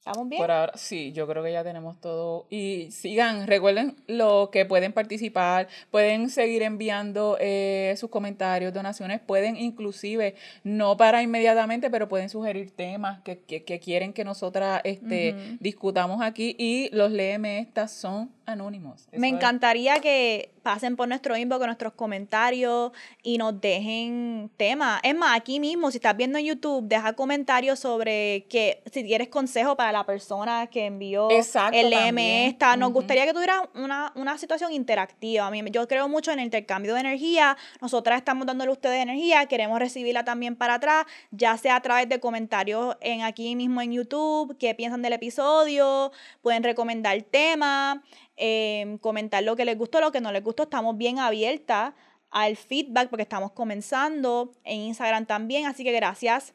¿Estamos bien? Por ahora, sí, yo creo que ya tenemos todo. Y sigan, recuerden lo que pueden participar, pueden seguir enviando eh, sus comentarios, donaciones, pueden inclusive, no para inmediatamente, pero pueden sugerir temas que, que, que quieren que nosotras este, discutamos aquí y los leeme estas son anónimos. Me es- encantaría que pasen por nuestro inbox, nuestros comentarios y nos dejen temas. Es más, aquí mismo, si estás viendo en YouTube, deja comentarios sobre que si quieres consejo para la persona que envió Exacto, el también. esta. Nos gustaría que tuviera una, una situación interactiva. A mí, yo creo mucho en el intercambio de energía. Nosotras estamos dándole a ustedes energía, queremos recibirla también para atrás, ya sea a través de comentarios en aquí mismo en YouTube, qué piensan del episodio, pueden recomendar temas, eh, comentar lo que les gustó, lo que no les gustó. Estamos bien abiertas al feedback porque estamos comenzando en Instagram también. Así que gracias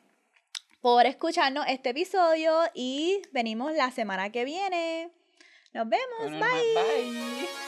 por escucharnos este episodio y venimos la semana que viene. Nos vemos. Bueno, bye. Bye.